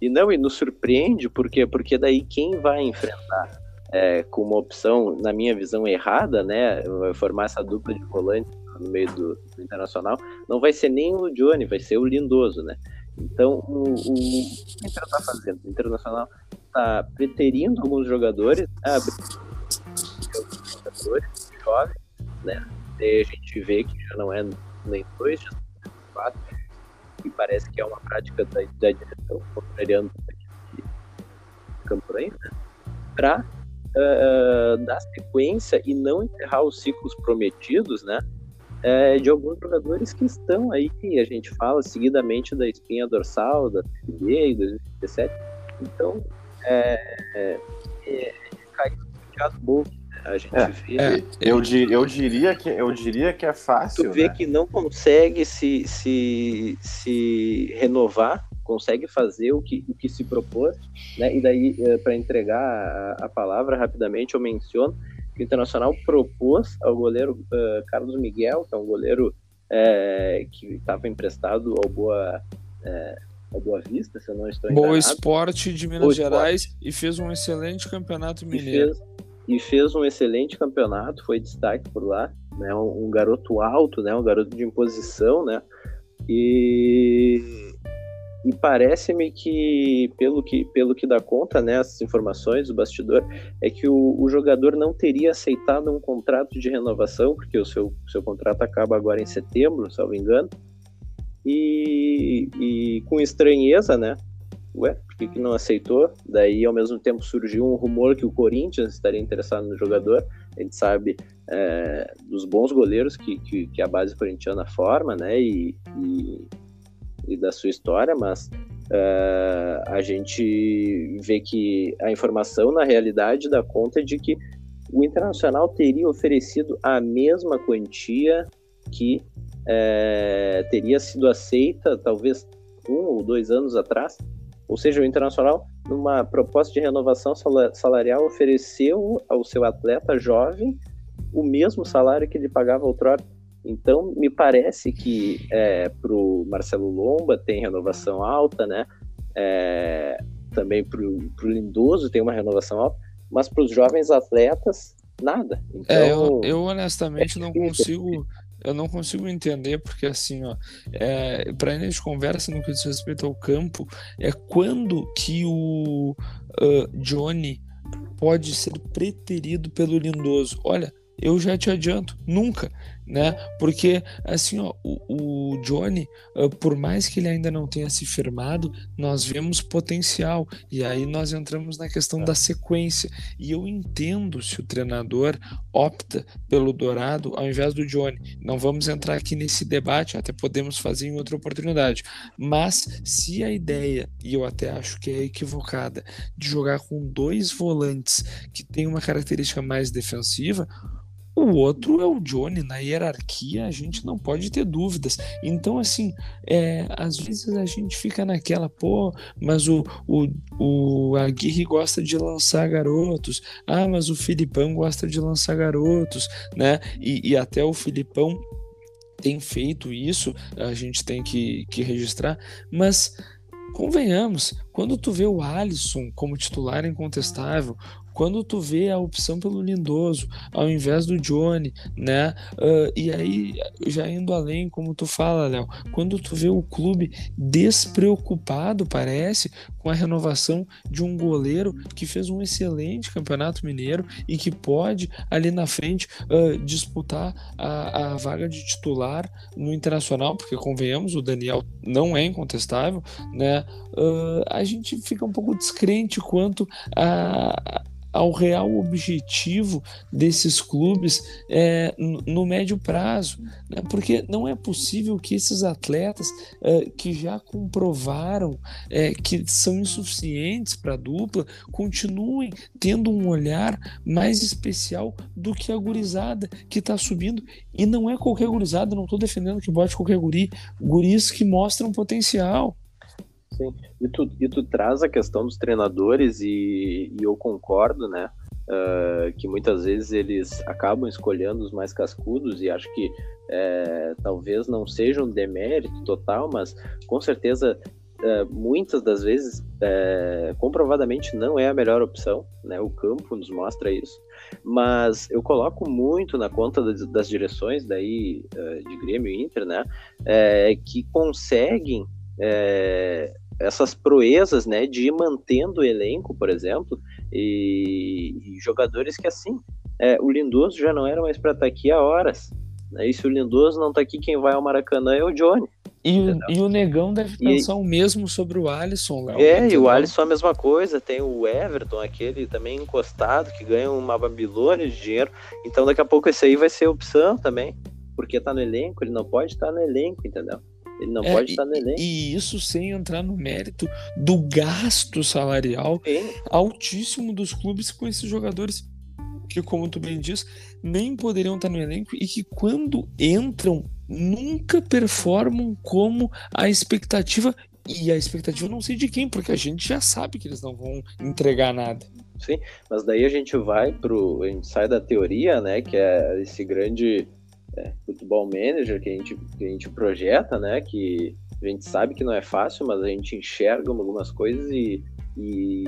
e não, e nos surpreende, por quê? Porque daí quem vai enfrentar é, com uma opção, na minha visão, errada, né? Formar essa dupla de volante no meio do, do, Internacional, não vai ser nem o Johnny, vai ser o Lindoso, né? Então, o, o, o que o Inter está fazendo? O Internacional está preterindo alguns jogadores, né? jogadores jovens, né? E a gente vê que já não é nem dois, já são quatro, que parece que é uma prática da, da direção, contrariando campanha, né? para uh, ah, dar sequência e não enterrar os ciclos prometidos, né? É, de alguns jogadores que estão aí, a gente fala seguidamente da espinha dorsal, da CB em 2017. Então, é, é, é caiu bolso. A gente é, vê. É, eu, eu, diria que, eu diria que é fácil. Tu vê né? que não consegue se, se, se renovar, consegue fazer o que, o que se propôs, né? E daí, eh, para entregar a, a, palavra rapidamente, eu menciono que o Internacional propôs ao goleiro uh, Carlos Miguel, que é um goleiro é, que estava emprestado ao Boa. Ao Boa Vista, se eu não estou enganado. Boa Esporte de Minas Boa Gerais Esporte. e fez um excelente campeonato mineiro. E fez, e fez, um excelente campeonato, foi destaque por lá, né? Um, um, garoto alto, né? Um garoto de imposição, né? E e parece-me que pelo, que, pelo que dá conta, né, essas informações do bastidor, é que o, o, jogador não teria aceitado um contrato de renovação, porque o seu, seu contrato acaba agora em setembro, me engano, e, e com estranheza, né, ué, por que, que não aceitou? Daí, ao mesmo tempo, surgiu um rumor que o Corinthians estaria interessado no jogador, a gente sabe é, dos bons goleiros que, que, que, a base corintiana forma, né, e, e e da sua história, mas uh, a gente vê que a informação, na realidade, dá conta de que o Internacional teria oferecido a mesma quantia que uh, teria sido aceita, talvez um ou dois anos atrás. Ou seja, o Internacional, numa proposta de renovação salarial, ofereceu ao seu atleta jovem o mesmo salário que ele pagava outrora. Então, me parece que é, para o Marcelo Lomba tem renovação alta, né? É, também para o Lindoso tem uma renovação alta, mas para os jovens atletas, nada. Então, é, eu, eu honestamente é não consigo. Eu não consigo entender, porque assim, ó, é, para a gente conversa no que diz respeito ao campo, é quando que o uh, Johnny pode ser preterido pelo Lindoso. Olha, eu já te adianto, nunca né? Porque assim, ó, o, o Johnny, uh, por mais que ele ainda não tenha se firmado, nós vemos potencial e aí nós entramos na questão da sequência. E eu entendo se o treinador opta pelo Dourado ao invés do Johnny. Não vamos entrar aqui nesse debate, até podemos fazer em outra oportunidade. Mas se a ideia, e eu até acho que é equivocada, de jogar com dois volantes que tem uma característica mais defensiva, o outro é o Johnny, na hierarquia a gente não pode ter dúvidas. Então, assim, é, às vezes a gente fica naquela, pô, mas o, o, o Aguirre gosta de lançar garotos, ah, mas o Filipão gosta de lançar garotos, né? E, e até o Filipão tem feito isso, a gente tem que, que registrar, mas convenhamos, quando tu vê o Alisson como titular incontestável, quando tu vê a opção pelo Lindoso ao invés do Johnny, né? Uh, e aí, já indo além, como tu fala, Léo, quando tu vê o clube despreocupado, parece, com a renovação de um goleiro que fez um excelente campeonato mineiro e que pode ali na frente uh, disputar a, a vaga de titular no internacional, porque convenhamos, o Daniel não é incontestável, né? Uh, a gente fica um pouco descrente quanto a ao real objetivo desses clubes é, no, médio prazo, né? porque não é possível que esses atletas é, que já comprovaram é, que são insuficientes para a dupla continuem tendo um olhar mais especial do que a gurizada que está subindo. E não é qualquer gurizada, não estou defendendo que bote qualquer guri, guris que mostram potencial. Sim, e tu, e tu traz a questão dos treinadores e, e eu concordo, né? Uh, que muitas vezes eles acabam escolhendo os mais cascudos e acho que é, talvez não seja um demérito total, mas com certeza é, muitas das vezes é, comprovadamente não é a melhor opção, né? O campo nos mostra isso. Mas eu coloco muito na conta das, das direções daí uh, de Grêmio e Inter, né? É, que conseguem é, essas proezas, né, de ir mantendo o elenco, por exemplo, e, e jogadores que assim, é, o Lindoso já não era mais para estar tá aqui há horas. Né, e se o Lindoso não está aqui, quem vai ao Maracanã é o Johnny. E o, e o, Negão deve pensar e, o mesmo sobre o Alisson, Léo. É, e o Alisson a mesma coisa. Tem o Everton, aquele também encostado, que ganha uma Babilônia de dinheiro. Então daqui a pouco esse aí vai ser opção também. Porque tá no elenco, ele não pode estar no elenco, entendeu? Ele não é, pode estar no elenco. E isso sem entrar no mérito do gasto salarial Sim. altíssimo dos clubes com esses jogadores que, como tu bem diz, nem poderiam estar no elenco e que quando entram nunca performam como a expectativa e a expectativa não sei de quem, porque a gente já sabe que eles não vão entregar nada. Sim, mas daí a gente vai pro. A gente sai da teoria, né? Que é esse grande é, futebol manager que a, gente, que a gente projeta, né? Que a gente sabe que não é fácil, mas a gente enxerga algumas coisas e, e,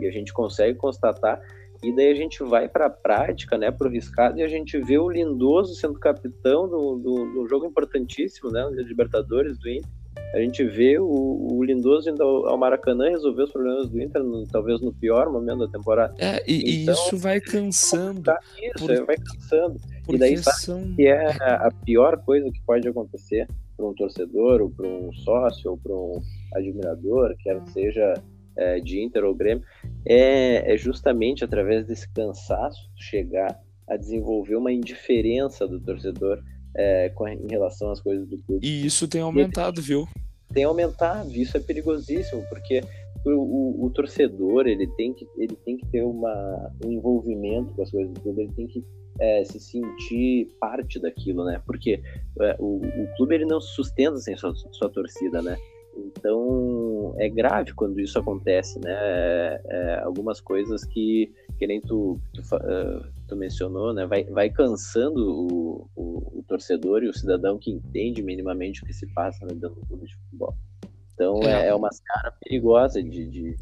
e a gente consegue constatar. E daí a gente vai para a prática, né, para o riscado, e a gente vê o Lindoso sendo capitão do, do, do jogo importantíssimo, né, no Libertadores do Inter, a gente vê o, o Lindoso indo ao, Maracanã resolver os problemas do Inter, no, talvez no pior momento da temporada. É, e, então, e isso vai cansando. Isso, por... vai cansando. E daí são... que é a pior coisa que pode acontecer para um torcedor, ou para um sócio, ou para um admirador, quer seja é, de Inter ou Grêmio, é, é justamente através desse cansaço chegar a desenvolver uma indiferença do torcedor é, com, em relação às coisas do clube. E isso tem aumentado, viu? Tem aumentado, isso é perigosíssimo, porque o, o, o, torcedor ele tem que, ele tem que ter uma, um envolvimento com as coisas do clube, ele tem que é, se sentir parte daquilo, né? Porque é, o, o clube ele não se sustenta sem sua, sua torcida, né? Então é grave quando isso acontece, né? É, é, algumas coisas que, que nem tu, tu, uh, tu mencionou, né? Vai, vai cansando o, o, o, torcedor e o cidadão que entende minimamente o que se passa né, dentro do clube de futebol. Então é, é, uma cara perigosa de, de,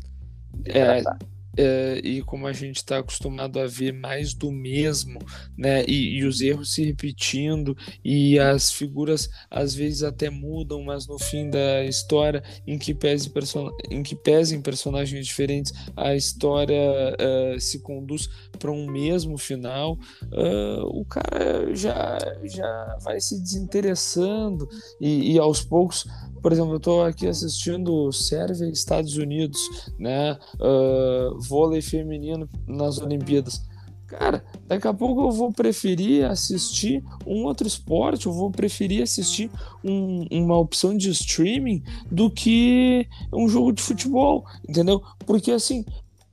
de tratar é, e como a gente está acostumado a ver mais do mesmo, né? E, e, os erros se repetindo e as figuras às vezes até mudam, mas no fim da história, em que, pese person em que pesem personagens diferentes, a história uh, se conduz para um mesmo final, uh, o cara já, já vai se desinteressando e, e aos poucos por exemplo, eu estou aqui assistindo Sérvia e Estados Unidos, né? Uh, vôlei feminino nas Olimpíadas. Cara, daqui a pouco eu vou preferir assistir um outro esporte, eu vou preferir assistir um, uma opção de streaming do que um jogo de futebol, entendeu? Porque assim,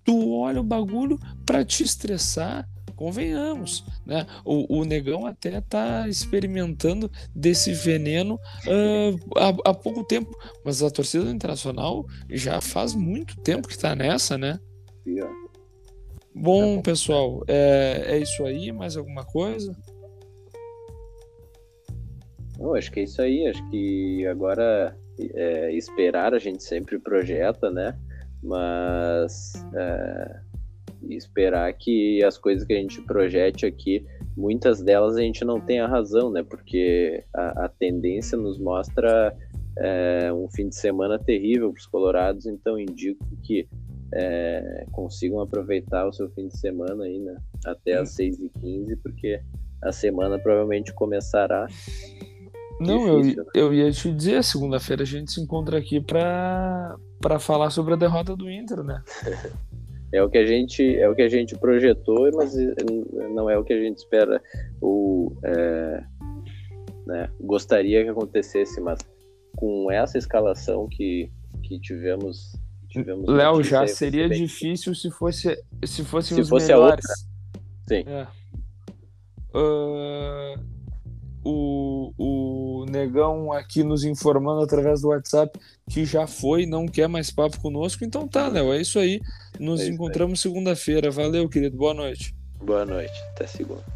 tu olha o bagulho para te estressar, convenhamos, né? O, o negão até tá experimentando desse veneno uh, há, há, pouco tempo, mas a torcida internacional já faz muito tempo que tá nessa, né? Bom, pessoal, é, é isso aí. Mais alguma coisa? Não, acho que é isso aí. Acho que agora é, esperar a gente sempre projeta, né? Mas é, e esperar que as coisas que a gente projete aqui, muitas delas a gente não tenha razão, né? Porque a, a tendência nos mostra é, um fim de semana terrível para os colorados, então indico que é, consigam aproveitar o seu fim de semana aí, né? Até às 6h15, porque a semana provavelmente começará. Não, difícil, eu, né? eu ia te dizer, segunda-feira a gente se encontra aqui para falar sobre a derrota do Inter, né? [laughs] É o que a gente é o que a gente projetou, mas não é o que a gente espera ou é, né, gostaria que acontecesse, mas com essa escalação que, que tivemos, tivemos Léo já seria bem. difícil se fosse se fossem se os fosse melhores. Sim. É. Uh, o, o Negão aqui nos informando através do WhatsApp que já foi, não quer mais papo conosco. Então tá, Léo, é isso aí. Nos é encontramos segunda-feira. Valeu, querido. Boa noite. Boa noite. Até segunda.